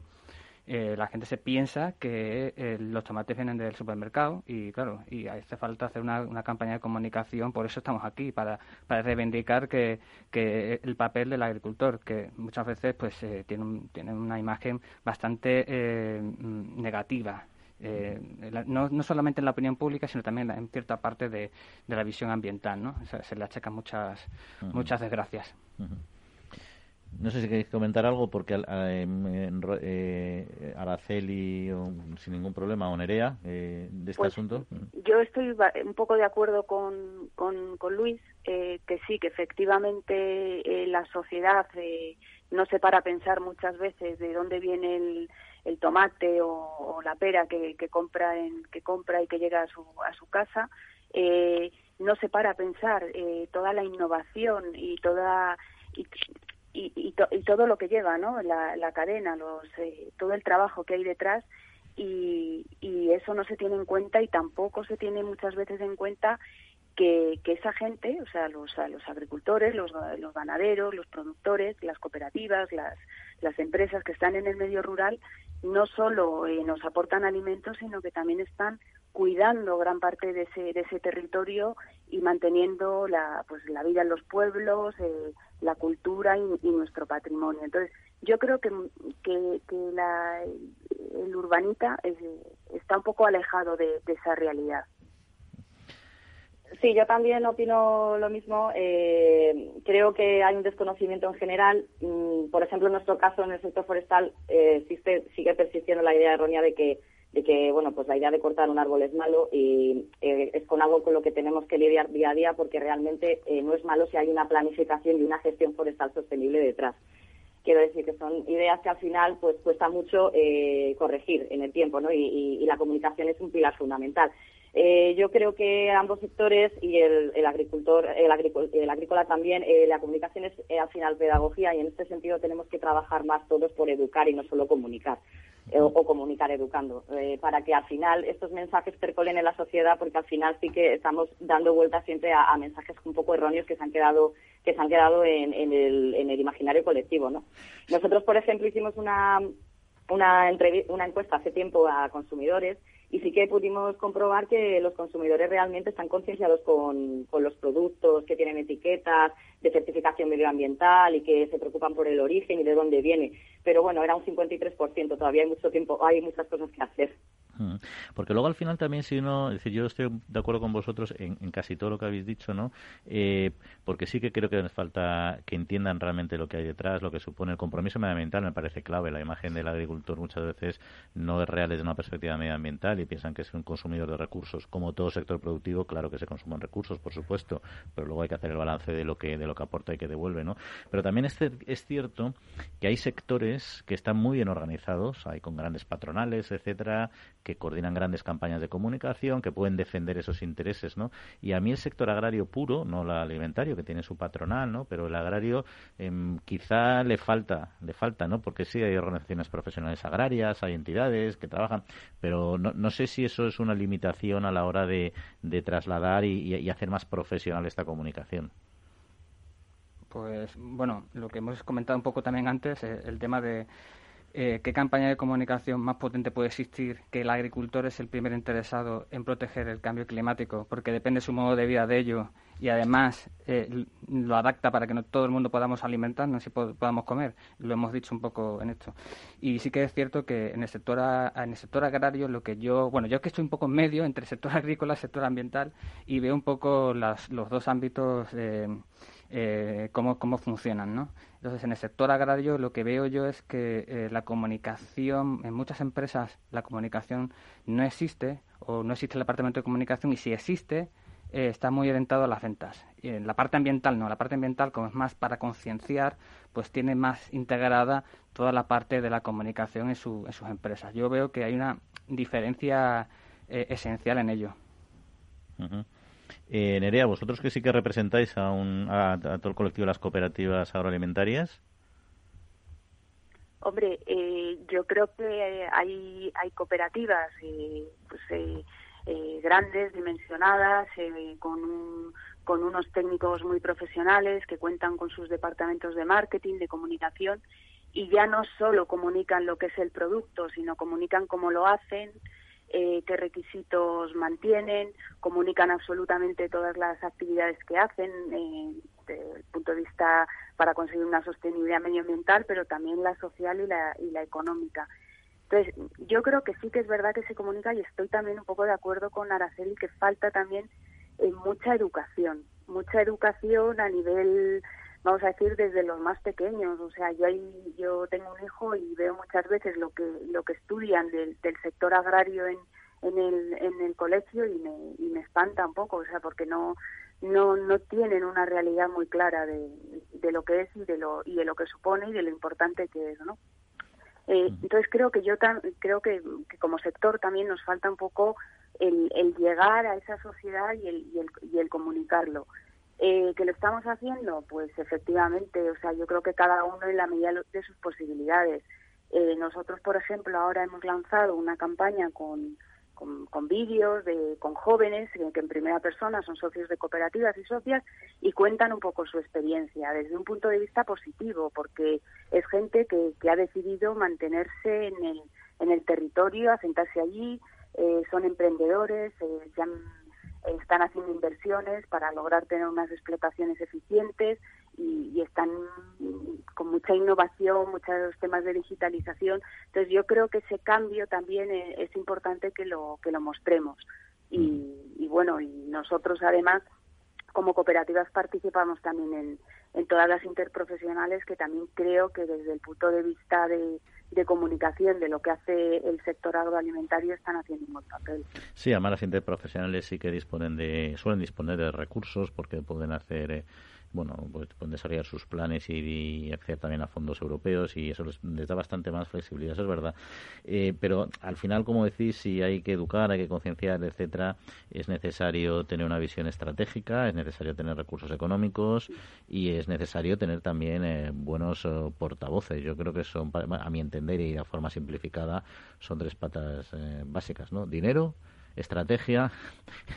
eh, la gente se piensa que eh, los tomates vienen del supermercado y claro, y hace falta hacer una, campaña de comunicación, por eso estamos aquí, para, para reivindicar que, que el papel del agricultor, que muchas veces pues eh, tiene, tiene una imagen bastante mm, negativa no, no, solamente en la opinión pública, sino también en cierta parte de, de la visión ambiental, ¿no? se le achacan muchas, muchas desgracias.
No sé si queréis comentar algo, porque eh, eh, Araceli, sin ningún problema, o Nerea, eh, de este
pues,
asunto.
Yo estoy un poco de acuerdo con, con, Luis, que sí, que efectivamente la sociedad no se para a pensar muchas veces de dónde viene el, tomate o, la pera que, compra en, que compra y que llega a su, a su casa. no se para a pensar toda la innovación y toda y, y, todo lo que lleva, ¿no? La, cadena, los, eh, todo el trabajo que hay detrás y, y, eso no se tiene en cuenta y tampoco se tiene muchas veces en cuenta que, que esa gente, o sea, los, los agricultores, los, los ganaderos, los productores, las cooperativas, las, las empresas que están en el medio rural, no solo eh, nos aportan alimentos, sino que también están cuidando gran parte de ese, de ese territorio y manteniendo la, pues, la vida en los pueblos, eh, la cultura y, nuestro patrimonio. Entonces, yo creo que, que, la, el urbanita está un poco alejado de, esa realidad.
Sí, yo también opino lo mismo. Eh, creo que hay un desconocimiento en general. Mm, por ejemplo, en nuestro caso, en el sector forestal, eh, existe, sigue persistiendo la idea errónea de que de que bueno pues la idea de cortar un árbol es malo y eh, es con algo con lo que tenemos que lidiar día a día porque realmente eh, no es malo si hay una planificación y una gestión forestal sostenible detrás. Quiero decir que son ideas que al final pues cuesta mucho eh, corregir en el tiempo ¿no? y, la comunicación es un pilar fundamental. Yo creo que ambos sectores y el, agricultor el, el, agrícola también la comunicación es al final pedagogía y en este sentido tenemos que trabajar más todos por educar y no solo comunicar eh, o, comunicar educando, eh, para que al final estos mensajes percolen en la sociedad, porque al final sí que estamos dando vueltas siempre a, mensajes un poco erróneos que se han quedado que se han quedado en, el, en el imaginario colectivo, ¿no? Nosotros, por ejemplo, hicimos una una, una encuesta hace tiempo a consumidores y sí que pudimos comprobar que los consumidores realmente están concienciados con, con, los productos que tienen etiquetas de certificación medioambiental y que se preocupan por el origen y de dónde viene. Pero bueno, era un 53%, todavía hay mucho tiempo, hay muchas cosas que hacer.
Porque luego al final también si uno, es decir, yo estoy de acuerdo con vosotros en, casi todo lo que habéis dicho, ¿no? Eh, porque sí que creo que les falta que entiendan realmente lo que hay detrás, lo que supone el compromiso medioambiental, me parece clave. La imagen del agricultor muchas veces no es real desde una perspectiva medioambiental y piensan que es un consumidor de recursos. Como todo sector productivo, claro que se consumen recursos, por supuesto, pero luego hay que hacer el balance de lo que de lo que aporta y que devuelve, ¿no? Pero también es, es cierto que hay sectores que están muy bien organizados, hay con grandes patronales, etcétera, que coordinan grandes campañas de comunicación, que pueden defender esos intereses, ¿no? Y a mí el sector agrario puro, no el alimentario, que tiene su patronal, ¿no? Pero el agrario em, quizá le falta, le falta, ¿no? Porque sí hay organizaciones profesionales agrarias, hay entidades que trabajan, pero no, no sé si eso es una limitación a la hora de, de trasladar y, y hacer más profesional esta comunicación.
Pues bueno, lo que hemos comentado un poco también antes, eh, el tema de eh, ¿qué campaña de comunicación más potente puede existir que el agricultor es el primer interesado en proteger el cambio climático? Porque depende su modo de vida de ello y además eh, lo adapta para que no todo el mundo podamos alimentarnos y podamos comer. Lo hemos dicho un poco en esto. Y sí que es cierto que en el sector, en el sector agrario lo que yo, bueno, yo es que estoy un poco en medio entre el sector agrícola y el sector ambiental y veo un poco las, los dos ámbitos. Eh, cómo, cómo funcionan, ¿no? Entonces, en el sector agrario lo que veo yo es que eh, la comunicación, en muchas empresas la comunicación no existe o no existe el departamento de comunicación y si existe, eh, está muy orientado a las ventas. Y en la parte ambiental no, la parte ambiental como es más para concienciar, pues tiene más integrada toda la parte de la comunicación en, su, en sus empresas. Yo veo que hay una diferencia esencial en ello.
Eh, Nerea, vosotros que sí que representáis a, un, a, todo el colectivo de las cooperativas agroalimentarias.
Hombre, eh, yo creo que hay, hay cooperativas eh, pues, eh, eh grandes, dimensionadas, con, con unos técnicos muy profesionales que cuentan con sus departamentos de marketing, de comunicación, y ya no solo comunican lo que es el producto, sino comunican cómo lo hacen, eh, qué requisitos mantienen, comunican absolutamente todas las actividades que hacen eh, desde el punto de vista para conseguir una sostenibilidad medioambiental, pero también la social y la, y la económica. Entonces, yo creo que sí que es verdad que se comunica y estoy también un poco de acuerdo con Araceli que falta también eh, mucha educación, mucha educación a nivel vamos a decir desde los más pequeños. O sea yo yo tengo un hijo y veo muchas veces lo que lo que estudian del, del sector agrario en, en el en el colegio y me y me espanta un poco o sea porque no no no tienen una realidad muy clara de, de lo que es y de lo y de lo que supone y de lo importante que es no eh, entonces creo que yo tan, creo que, que, como sector también nos falta un poco el, el llegar a esa sociedad y el, y el, y el comunicarlo eh, ¿Que lo estamos haciendo? Pues efectivamente, o sea, yo creo que cada uno en la medida de sus posibilidades. Eh, nosotros, por ejemplo, ahora hemos lanzado una campaña con, con, vídeos de, con jóvenes que en primera persona son socios de cooperativas y socias y cuentan un poco su experiencia desde un punto de vista positivo, porque es gente que, que ha decidido mantenerse en el, en el territorio, asentarse allí, eh, son emprendedores, eh, se han están haciendo inversiones para lograr tener unas explotaciones eficientes y, están con mucha innovación, muchos temas de digitalización. Entonces yo creo que ese cambio también es, importante que lo que lo mostremos. Y, y, bueno, y nosotros además como cooperativas participamos también en, en todas las interprofesionales que también creo que desde el punto de vista de, comunicación de lo que hace el sector agroalimentario están haciendo un buen papel.
Sí, además las interprofesionales sí que disponen de, suelen disponer de recursos porque pueden hacer eh, bueno, pues pueden desarrollar sus planes y, acceder también a fondos europeos y eso les, da bastante más flexibilidad, eso es verdad. Eh, pero al final, como decís, si hay que educar, hay que concienciar, etcétera, es necesario tener una visión estratégica, es necesario tener recursos económicos y es necesario tener también eh, buenos eh, portavoces. Yo creo que son, a mi entender y de forma simplificada, son tres patas básicas, ¿no? Dinero, estrategia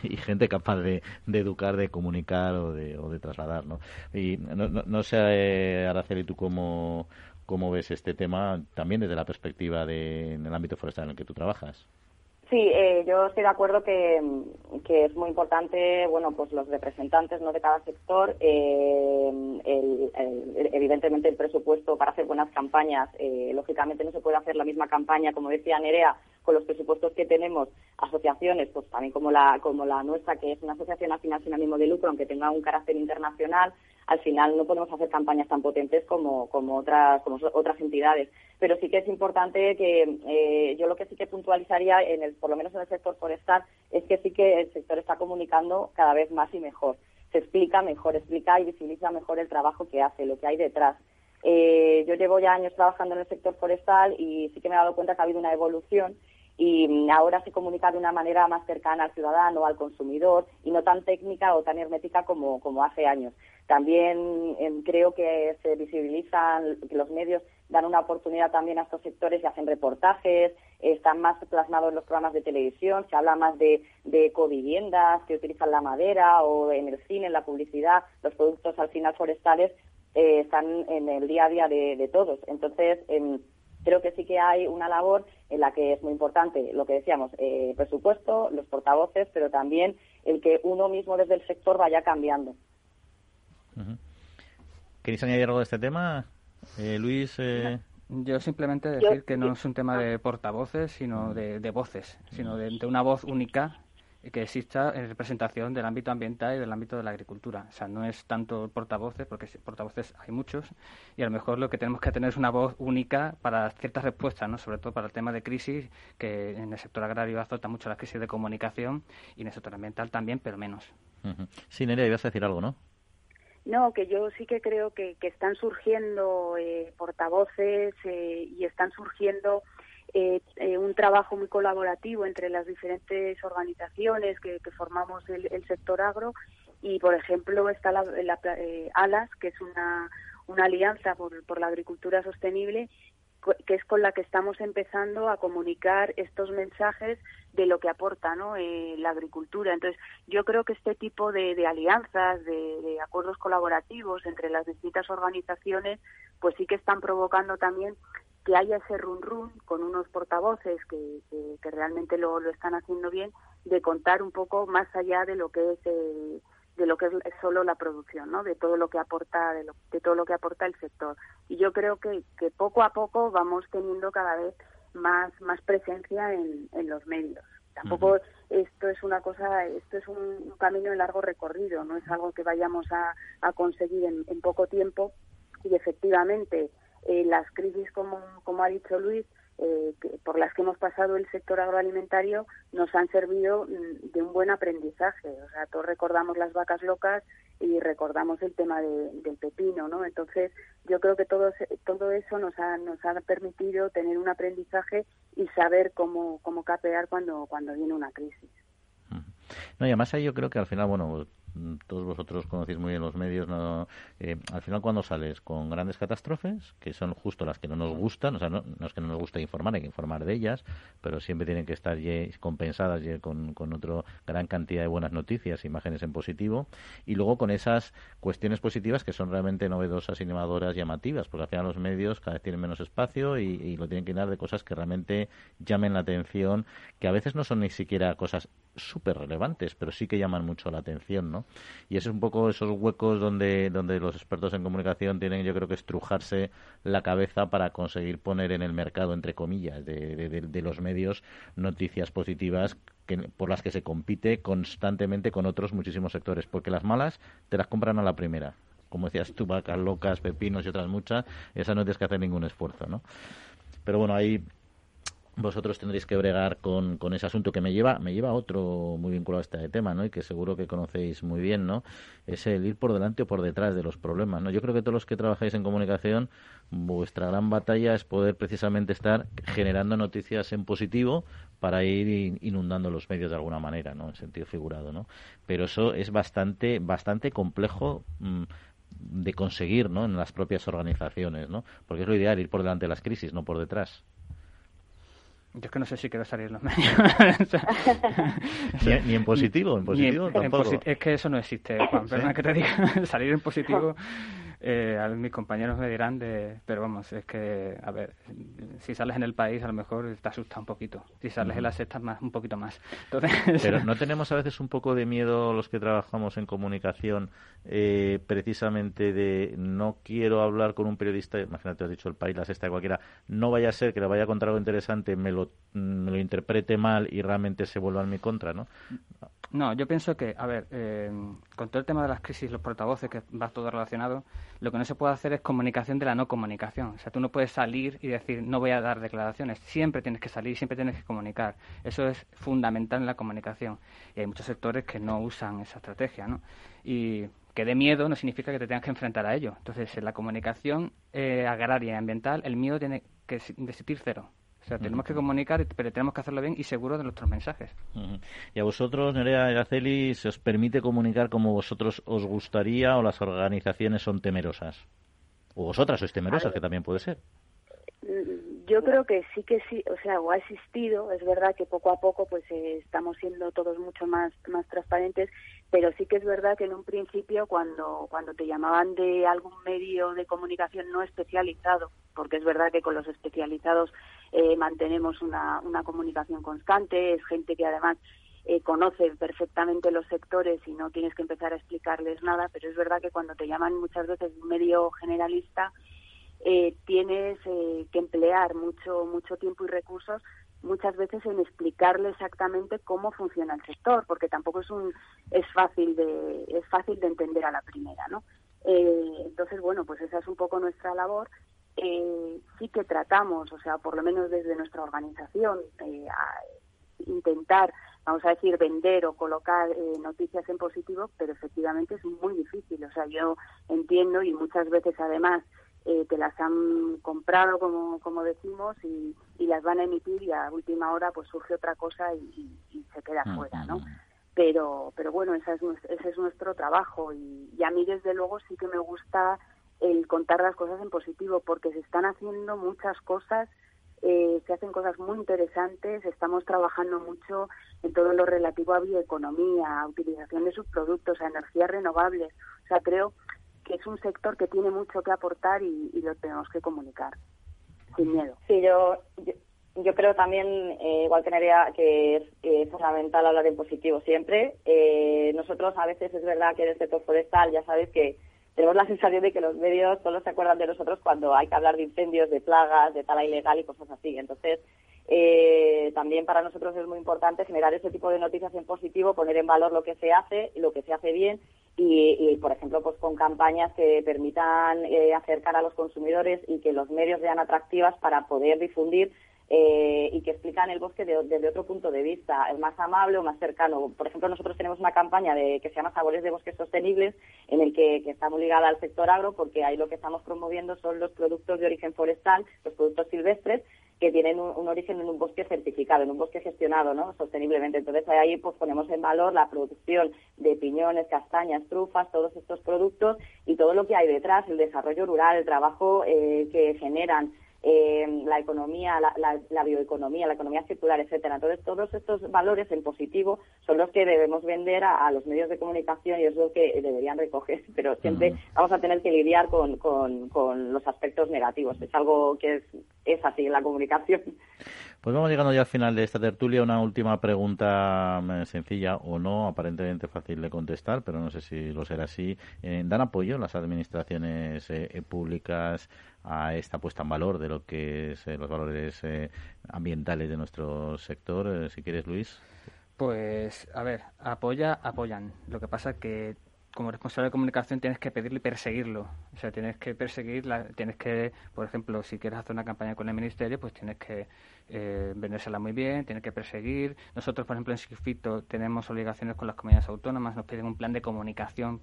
y gente capaz de, educar, de comunicar o de, o de trasladar, ¿no? Y no, no, sé, eh, Araceli, tú cómo, cómo ves este tema también desde la perspectiva de, en el ámbito forestal en el que tú trabajas.
Sí, eh, yo estoy de acuerdo que, que, es muy importante, bueno, pues los representantes ¿no? de cada sector, eh, evidentemente el presupuesto para hacer buenas campañas, eh, lógicamente no se puede hacer la misma campaña, como decía Nerea, con los presupuestos que tenemos, asociaciones, pues también como la, como la nuestra, que es una asociación al final sin ánimo de lucro, aunque tenga un carácter internacional, al final no podemos hacer campañas tan potentes como, como, otras, como otras entidades. Pero sí que es importante que eh, yo lo que sí que puntualizaría, en el, por lo menos en el sector forestal, es que sí que el sector está comunicando cada vez más y mejor. Se explica mejor, explica y visibiliza mejor el trabajo que hace, lo que hay detrás. Eh, yo llevo ya años trabajando en el sector forestal y sí que me he dado cuenta que ha habido una evolución y ahora se comunica de una manera más cercana al ciudadano, al consumidor y no tan técnica o tan hermética como, como hace años. También em, creo que se visibilizan, que los medios dan una oportunidad también a estos sectores y hacen reportajes, están más plasmados en los programas de televisión, se habla más de, de ecoviviendas que utilizan la madera o en el cine, en la publicidad, los productos al final forestales eh, están en el día a día de, todos. Entonces, em, creo que sí que hay una labor en la que es muy importante lo que decíamos, eh, presupuesto, los portavoces, pero también el que uno mismo desde el sector vaya cambiando.
¿Queréis añadir algo de este tema, eh, Luis? Eh...
Yo simplemente decir que no es un tema de portavoces, sino de, voces, sino de, una voz única que exista en representación del ámbito ambiental y del ámbito de la agricultura. O sea, no es tanto portavoces, porque portavoces hay muchos, y a lo mejor lo que tenemos que tener es una voz única para ciertas respuestas, ¿no? sobre todo para el tema de crisis, que en el sector agrario azota mucho la crisis de comunicación y en el sector ambiental también, pero menos.
Sí, Nerea, ibas a decir algo, ¿no?
No, que yo sí que creo que, están surgiendo eh, portavoces eh, y están surgiendo eh, eh, un trabajo muy colaborativo entre las diferentes organizaciones que, formamos el, sector agro y, por ejemplo, está la, eh, ALAS, que es una, una alianza por, por la agricultura sostenible que es con la que estamos empezando a comunicar estos mensajes de lo que aporta ¿no? la agricultura. Entonces, yo creo que este tipo de, alianzas, de, de, acuerdos colaborativos entre las distintas organizaciones, pues sí que están provocando también que haya ese run run con unos portavoces que, que, realmente lo, lo, están haciendo bien, de contar un poco más allá de lo que es eh, de lo que es solo la producción, ¿no? De todo lo que aporta de, de todo lo que aporta el sector. Y yo creo que, que poco a poco vamos teniendo cada vez más más presencia en, en los medios. Tampoco esto es una cosa, esto es un, camino de largo recorrido, no es algo que vayamos a, a conseguir en, en poco tiempo y efectivamente eh, las crisis, como, como ha dicho Luis, eh, por las que hemos pasado el sector agroalimentario nos han servido mm, de un buen aprendizaje. O sea, todos recordamos las vacas locas y recordamos el tema del pepino, ¿no? Entonces, yo creo que todo, todo eso nos ha, nos ha permitido tener un aprendizaje y saber cómo, cómo capear cuando, cuando viene una crisis.
No, y además ahí yo creo que al final, bueno, todos vosotros conocéis muy bien los medios, ¿no? Eh, al final cuando sales con grandes catástrofes, que son justo las que no nos gustan, o sea, no, es que no nos guste informar, hay que informar de ellas, pero siempre tienen que estar compensadas con, con otra gran cantidad de buenas noticias, imágenes en positivo, y luego con esas cuestiones positivas que son realmente novedosas, innovadoras, llamativas, porque al final los medios cada vez tienen menos espacio y, y lo tienen que llenar de cosas que realmente llamen la atención, que a veces no son ni siquiera cosas súper relevantes, pero sí que llaman mucho la atención, ¿no? Y es un poco esos huecos donde, donde los expertos en comunicación tienen, yo creo que estrujarse la cabeza para conseguir poner en el mercado, entre comillas, de, de, los medios noticias positivas que, por las que se compite constantemente con otros muchísimos sectores, porque las malas te las compran a la primera. Como decías tú, vacas locas, pepinos y otras muchas, esas no tienes que hacer ningún esfuerzo, ¿no? Pero bueno, ahí vosotros tendréis que bregar con, con, ese asunto que me lleva me lleva a otro muy vinculado a este tema no y que seguro que conocéis muy bien no es el ir por delante o por detrás de los problemas no yo creo que todos los que trabajáis en comunicación vuestra gran batalla es poder precisamente estar generando noticias en positivo para ir inundando los medios de alguna manera no en sentido figurado no pero eso es bastante bastante complejo mm, de conseguir ¿no? en las propias organizaciones no porque es lo ideal ir por delante de las crisis no por detrás
yo es que no sé si quiero salir en los medios.
ni, en positivo, en positivo tampoco.
es que eso no existe, Juan. Perdona que te diga, salir en positivo eh, a mis compañeros me dirán de... Pero vamos, es que, a ver, si sales en el país a lo mejor te asusta un poquito. Si sales en la sexta, más, un poquito más. Entonces...
Pero ¿no tenemos a veces un poco de miedo los que trabajamos en comunicación eh, precisamente de no quiero hablar con un periodista, imagínate, has dicho el país, la sexta, cualquiera, no vaya a ser que le vaya a contar algo interesante, me lo, me lo interprete mal y realmente se vuelva en mi contra, ¿no?
No, yo pienso que, a ver, eh, con todo el tema de las crisis, los portavoces, que va todo relacionado, lo que no se puede hacer es comunicación de la no comunicación. O sea, tú no puedes salir y decir, no voy a dar declaraciones. Siempre tienes que salir, siempre tienes que comunicar. Eso es fundamental en la comunicación. Y hay muchos sectores que no usan esa estrategia, ¿no? Y que de miedo no significa que te tengas que enfrentar a ello. Entonces, en la comunicación eh, agraria y ambiental, el miedo tiene que existir cero. O sea, tenemos que comunicar, pero tenemos que hacerlo bien y seguro de nuestros mensajes.
¿Y a vosotros, Nerea Gaceli, se os permite comunicar como vosotros os gustaría o las organizaciones son temerosas? ¿O vosotras sois temerosas, que también puede ser?
Yo creo que sí que sí, o sea, o ha existido, es verdad que poco a poco pues eh, estamos siendo todos mucho más más transparentes, pero sí que es verdad que en un principio cuando cuando te llamaban de algún medio de comunicación no especializado, porque es verdad que con los especializados eh, mantenemos una, una comunicación constante, es gente que además eh, conoce perfectamente los sectores y no tienes que empezar a explicarles nada, pero es verdad que cuando te llaman muchas veces un medio generalista, eh, tienes eh, que emplear mucho, mucho tiempo y recursos muchas veces en explicarle exactamente cómo funciona el sector, porque tampoco es un es fácil de es fácil de entender a la primera, ¿no? Eh, entonces, bueno, pues esa es un poco nuestra labor eh, sí que tratamos, o sea, por lo menos desde nuestra organización, eh, intentar, vamos a decir, vender o colocar eh, noticias en positivo, pero efectivamente es muy difícil. O sea, yo entiendo y muchas veces además eh, te las han comprado, como, como decimos, y, y, las van a emitir y a última hora pues surge otra cosa y, y, se queda fuera, ¿no? Pero, pero bueno, esa es, ese es nuestro trabajo y, y a mí desde luego sí que me gusta el contar las cosas en positivo, porque se están haciendo muchas cosas, eh, se hacen cosas muy interesantes, estamos trabajando mucho en todo lo relativo a bioeconomía, a utilización de subproductos, a energías renovables. O sea, creo que es un sector que tiene mucho que aportar y, lo tenemos que comunicar, sin miedo.
Sí, yo, yo, creo también, eh, igual que Nerea, que es fundamental hablar en positivo siempre. Eh, nosotros a veces es verdad que en el sector forestal ya sabes que tenemos la sensación de que los medios solo se acuerdan de nosotros cuando hay que hablar de incendios, de plagas, de tala ilegal y cosas así. Entonces, eh, también para nosotros es muy importante generar ese tipo de noticias en positivo, poner en valor lo que se hace, lo que se hace bien y, por ejemplo, pues con campañas que permitan eh, acercar a los consumidores y que los medios sean atractivas para poder difundir eh, y que explican el bosque desde otro punto de vista, el más amable o más cercano. Por ejemplo, nosotros tenemos una campaña de, que se llama Sabores de Bosques Sostenibles, en el que, que, está ligada al sector agro, porque ahí lo que estamos promoviendo son los productos de origen forestal, los productos silvestres, que tienen un, origen en un bosque certificado, en un bosque gestionado ¿no? sosteniblemente. Entonces ahí pues ponemos en valor la producción de piñones, castañas, trufas, todos estos productos y todo lo que hay detrás, el desarrollo rural, el trabajo eh, que generan eh, la economía, la, bioeconomía, la economía circular, etcétera. Entonces, todos estos valores en positivo son los que debemos vender a, los medios de comunicación y es lo que deberían recoger, pero siempre vamos a tener que lidiar con, con, los aspectos negativos. Es algo que es, es así en la comunicación.
Pues vamos llegando ya al final de esta tertulia. Una última pregunta mm, sencilla o no, aparentemente fácil de contestar, pero no sé si lo será así. Eh, ¿Dan apoyo las administraciones eh, eh, públicas a esta puesta en valor de lo que es los valores ambientales de nuestro sector? si quieres, Luis.
Pues, a ver, apoya, apoyan. Lo que pasa que como responsable de comunicación tienes que pedirle y perseguirlo. O sea, tienes que perseguir, tienes que, por ejemplo, si quieres hacer una campaña con el ministerio, pues tienes que eh, vendérsela muy bien, tienes que perseguir. Nosotros, por ejemplo, en Sigfito tenemos obligaciones con las comunidades autónomas, nos piden un plan de comunicación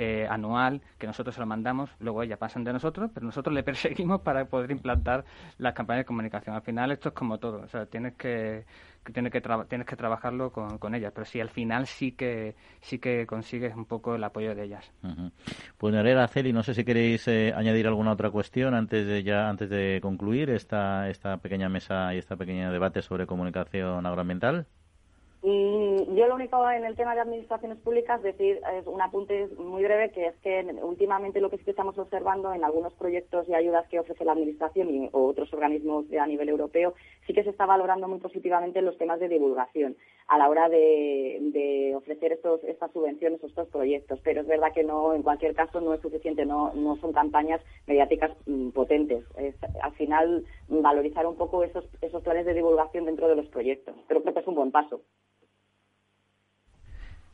eh, anual que nosotros se lo mandamos, luego ellas pasan de nosotros, pero nosotros le perseguimos para poder implantar las campañas de comunicación. Al final esto es como todo, o sea, tienes que, tienes que, tienes que trabajarlo con, con, ellas, pero sí, al final sí que sí que consigues un poco el apoyo de ellas.
Pues Nerera, Celi, no sé si queréis eh, añadir alguna otra cuestión antes de ya antes de concluir esta esta pequeña mesa y esta pequeña debate sobre comunicación agroambiental.
Yo lo único en el tema de administraciones públicas, decir es un apunte muy breve, que es que últimamente lo que sí que estamos observando en algunos proyectos y ayudas que ofrece la Administración y, o otros organismos a nivel europeo, sí que se está valorando muy positivamente los temas de divulgación a la hora de, ofrecer estos, estas subvenciones o estos proyectos. Pero es verdad que no, en cualquier caso no es suficiente, no, no son campañas mediáticas mm, potentes. al final, valorizar un poco esos, esos planes de divulgación dentro de los proyectos. Creo que es un buen paso.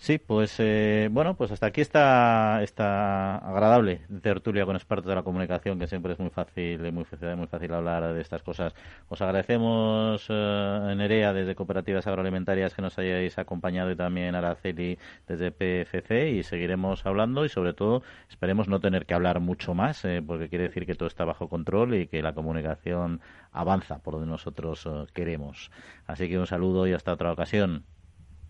Sí, pues eh, bueno, pues hasta aquí está esta agradable tertulia con expertos de la comunicación, que siempre es muy fácil, muy fácil, muy fácil hablar de estas cosas. Os agradecemos, eh, Nerea, desde Cooperativas Agroalimentarias, que nos hayáis acompañado y también Araceli desde PFC y seguiremos hablando y sobre todo esperemos no tener que hablar mucho más, eh, porque quiere decir que todo está bajo control y que la comunicación avanza por donde nosotros eh, queremos. Así que un saludo y hasta otra ocasión.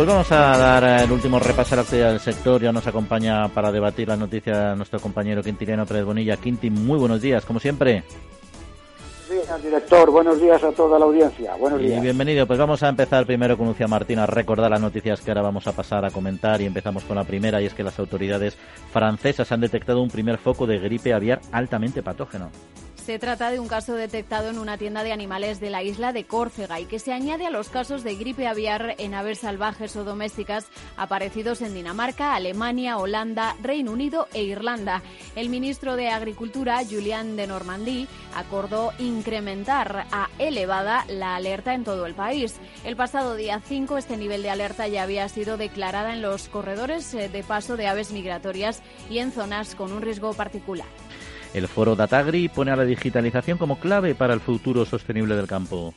Pues vamos a dar el último repaso a la actividad del sector. Ya nos acompaña para debatir la noticia nuestro compañero Quintiliano Pérez Bonilla. Quinti, muy buenos días, como siempre.
Buenos días, director. Buenos días a toda la audiencia. Buenos días.
Y bienvenido. Pues vamos a empezar primero con Lucia Martín a recordar las noticias que ahora vamos a pasar a comentar y empezamos con la primera y es que las autoridades francesas han detectado un primer foco de gripe aviar altamente patógeno.
Se trata de un caso detectado en una tienda de animales de la isla de Córcega y que se añade a los casos de gripe aviar en aves salvajes o domésticas aparecidos en Dinamarca, Alemania, Holanda, Reino Unido e Irlanda. El ministro de Agricultura, Julian de Normandie, acordó incrementar a elevada la alerta en todo el país. El pasado día 5 este nivel de alerta ya había sido declarada en los corredores eh, de paso de aves migratorias y en zonas con un riesgo particular.
El foro Datagri pone a la digitalización como clave para el futuro sostenible del campo.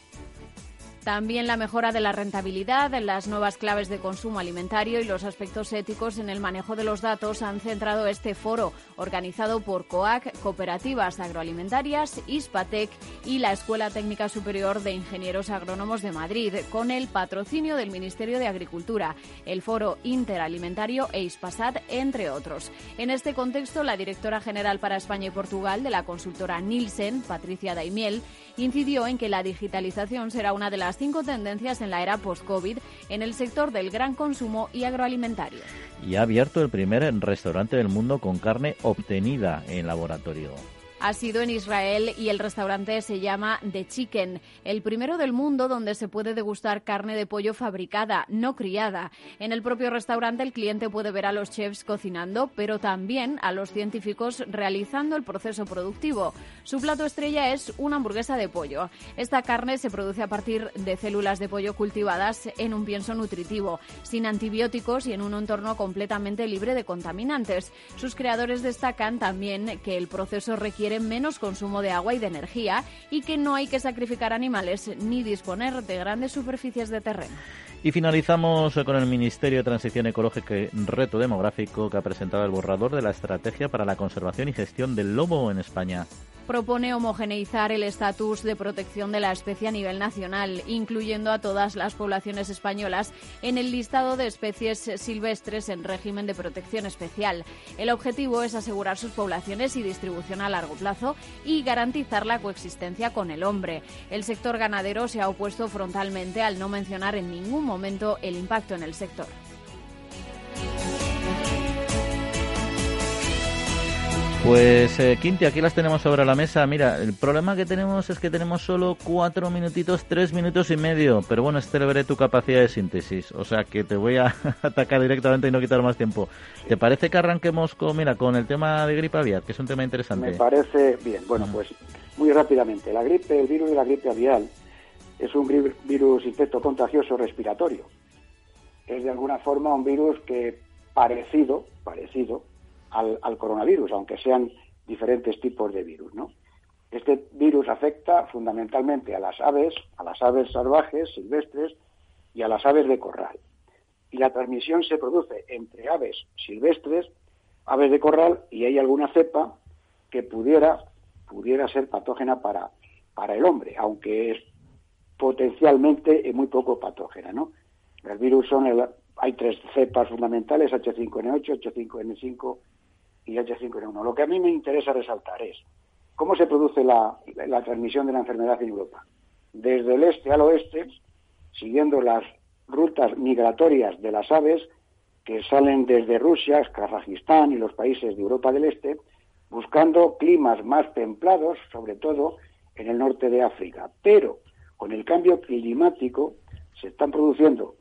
También la mejora de la rentabilidad, las nuevas claves de consumo alimentario y los aspectos éticos en el manejo de los datos han centrado este foro, organizado por COAC, Cooperativas Agroalimentarias, ISPATEC y la Escuela Técnica Superior de Ingenieros Agrónomos de Madrid, con el patrocinio del Ministerio de Agricultura, el Foro Interalimentario e ISPASAT, entre otros. En este contexto, la directora general para España y Portugal de la consultora Nielsen, Patricia Daimiel, incidió en que la digitalización será una de las cinco tendencias en la era post-COVID en el sector del gran consumo y agroalimentario.
Y ha abierto el primer restaurante del mundo con carne obtenida en laboratorio.
Ha sido en Israel y el restaurante se llama The Chicken, el primero del mundo donde se puede degustar carne de pollo fabricada, no criada. En el propio restaurante el cliente puede ver a los chefs cocinando, pero también a los científicos realizando el proceso productivo. Su plato estrella es una hamburguesa de pollo. Esta carne se produce a partir de células de pollo cultivadas en un pienso nutritivo, sin antibióticos y en un entorno completamente libre de contaminantes. Sus creadores destacan también que el proceso requiere menos consumo de agua y de energía y que no hay que sacrificar animales ni disponer de grandes superficies de terreno.
Y finalizamos con el Ministerio de Transición Ecológica y Reto Demográfico que ha presentado el borrador de la Estrategia para la Conservación y Gestión del Lobo en España
propone homogeneizar el estatus de protección de la especie a nivel nacional, incluyendo a todas las poblaciones españolas en el listado de especies silvestres en régimen de protección especial. El objetivo es asegurar sus poblaciones y distribución a largo plazo y garantizar la coexistencia con el hombre. El sector ganadero se ha opuesto frontalmente al no mencionar en ningún momento el impacto en el sector.
Pues eh, Quinti, aquí las tenemos sobre la mesa. Mira, el problema que tenemos es que tenemos solo cuatro minutitos, tres minutos y medio. Pero bueno, este le veré tu capacidad de síntesis. O sea que te voy a atacar directamente y no quitar más tiempo. ¿Te parece que arranquemos con, mira, con el tema de gripe aviar, que es un tema interesante?
Me parece bien. Bueno, pues muy rápidamente. La gripe, el virus de la gripe aviar es un virus infecto contagioso respiratorio. Es de alguna forma un virus que parecido, parecido al, coronavirus, aunque sean diferentes tipos de virus, ¿no? Este virus afecta fundamentalmente a las aves, a las aves salvajes, silvestres y a las aves de corral. Y la transmisión se produce entre aves silvestres, aves de corral y hay alguna cepa que pudiera, pudiera ser patógena para, para el hombre, aunque es potencialmente muy poco patógena, ¿no? El virus son hay tres cepas fundamentales, H5N8, H5N5 y H5N1. Lo que a mí me interesa resaltar es cómo se produce la, transmisión de la enfermedad en Europa. Desde el este al oeste, siguiendo las rutas migratorias de las aves que salen desde Rusia, Kazajistán y los países de Europa del Este, buscando climas más templados, sobre todo en el norte de África. Pero con el cambio climático se están produciendo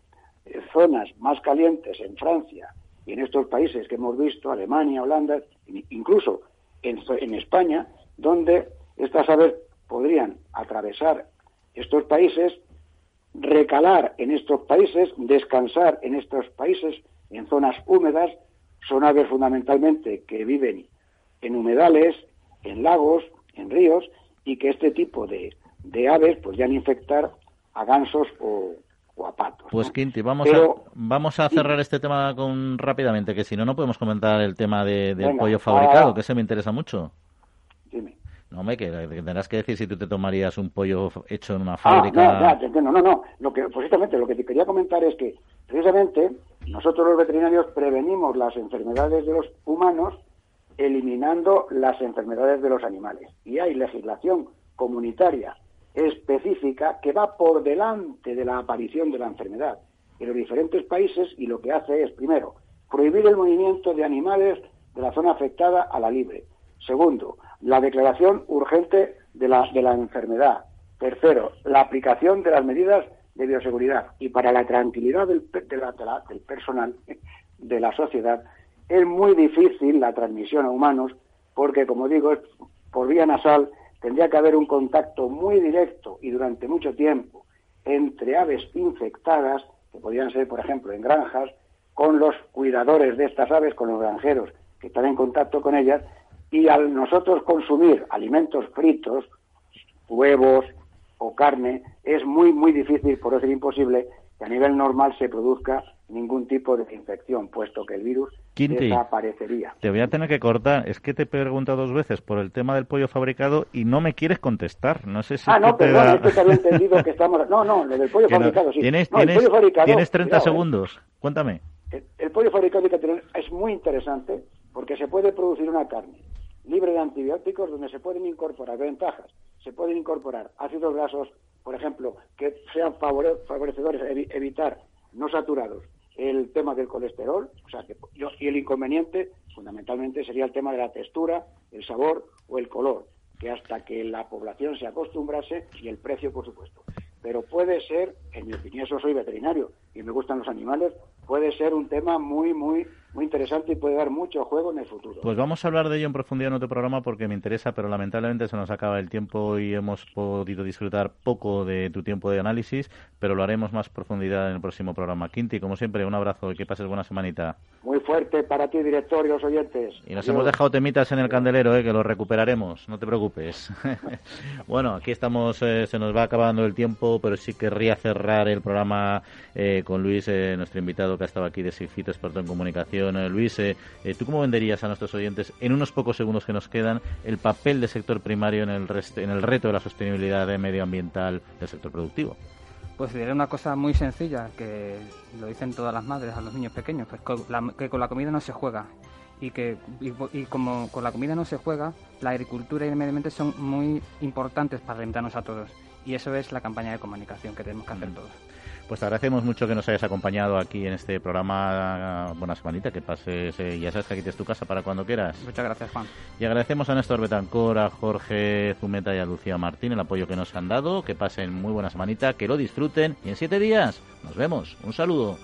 eh, zonas más calientes en Francia y en estos países que hemos visto, Alemania, Holanda, incluso en, España, donde estas aves podrían atravesar estos países, recalar en estos países, descansar en estos países, en zonas húmedas, son aves fundamentalmente que viven en humedales, en lagos, en ríos, y que este tipo de, de aves podrían infectar a gansos o,
pues Quinti, vamos, a, vamos a cerrar este tema con rápidamente, que si no, no podemos comentar el tema de, del pollo fabricado, que se me interesa mucho.
Dime.
No, me que, tendrás que decir si tú te tomarías un pollo hecho en una fábrica.
Ah, no, no, no, no. Lo que, precisamente, lo que te quería comentar es que, precisamente, nosotros los veterinarios prevenimos las enfermedades de los humanos eliminando las enfermedades de los animales. Y hay legislación comunitaria específica que va por delante de la aparición de la enfermedad en los diferentes países y lo que hace es, primero, prohibir el movimiento de animales de la zona afectada a la libre. Segundo, la declaración urgente de la, de la enfermedad. Tercero, la aplicación de las medidas de bioseguridad. Y para la tranquilidad del, del personal, de la sociedad, es muy difícil la transmisión a humanos porque, como digo, es por vía nasal tendría que haber un contacto muy directo y durante mucho tiempo entre aves infectadas, que podrían ser, por ejemplo, en granjas, con los cuidadores de estas aves, con los granjeros que están en contacto con ellas, y al nosotros consumir alimentos fritos, huevos o carne, es muy, muy difícil, por decir imposible, que a nivel normal se produzca ningún tipo de infección, puesto que el virus desaparecería.
Te voy a tener que cortar. Es que te he preguntado dos veces por el tema del pollo fabricado y no me quieres contestar. No sé si.
Ah, no, perdón, es que había entendido que estamos. No, no, lo del pollo fabricado sí.
Tienes, tienes, 30 ¿eh? segundos. Cuéntame.
El, pollo fabricado es muy interesante porque se puede producir una carne libre de antibióticos donde se pueden incorporar ventajas. Se pueden incorporar ácidos grasos, por ejemplo, que sean favorecedores, evitar no saturados, el tema del colesterol, o sea que yo, y el inconveniente Fundamentalmente sería el tema de la textura, el sabor o el color, que hasta que la población se acostumbrase y el precio, por supuesto. Pero puede ser, en mi opinión, yo soy veterinario y me gustan los animales, puede ser un tema muy, muy, muy interesante y puede dar mucho juego en el futuro.
Pues vamos a hablar de ello en profundidad en otro programa porque me interesa, pero lamentablemente se nos acaba el tiempo y hemos podido disfrutar poco de tu tiempo de análisis, pero lo haremos más profundidad en el próximo programa. Quinti, como siempre, un abrazo y que pases buena semanita.
Muy fuerte para ti, director y los oyentes.
Y nos hemos dejado temitas en el candelero, eh, que los recuperaremos, no te preocupes. bueno, aquí estamos, eh, se nos va acabando el tiempo, pero sí querría cerrar el programa eh, con Luis, nuestro invitado que ha estado aquí de Sigfito, experto en comunicación. Luis, ¿tú cómo venderías a nuestros oyentes, en unos pocos segundos que nos quedan, el papel del sector primario en el, en el reto de la sostenibilidad medioambiental del sector productivo?
Pues diré una cosa muy sencilla, que lo dicen todas las madres a los niños pequeños, que con la, comida no se juega. Y que y, como con la comida no se juega, la agricultura y el medio ambiente son muy importantes para alimentarnos a todos. Y eso es la campaña de comunicación que tenemos que hacer todos.
Pues te agradecemos mucho que nos hayas acompañado aquí en este programa. Buena semanita, que pases, eh, ya sabes que aquí tienes tu casa para cuando quieras.
Muchas gracias, Juan.
Y agradecemos a Néstor Betancor, a Jorge Zumeta y a Lucía Martín el apoyo que nos han dado. Que pasen muy buena semanita, que lo disfruten y en siete días nos vemos. Un saludo.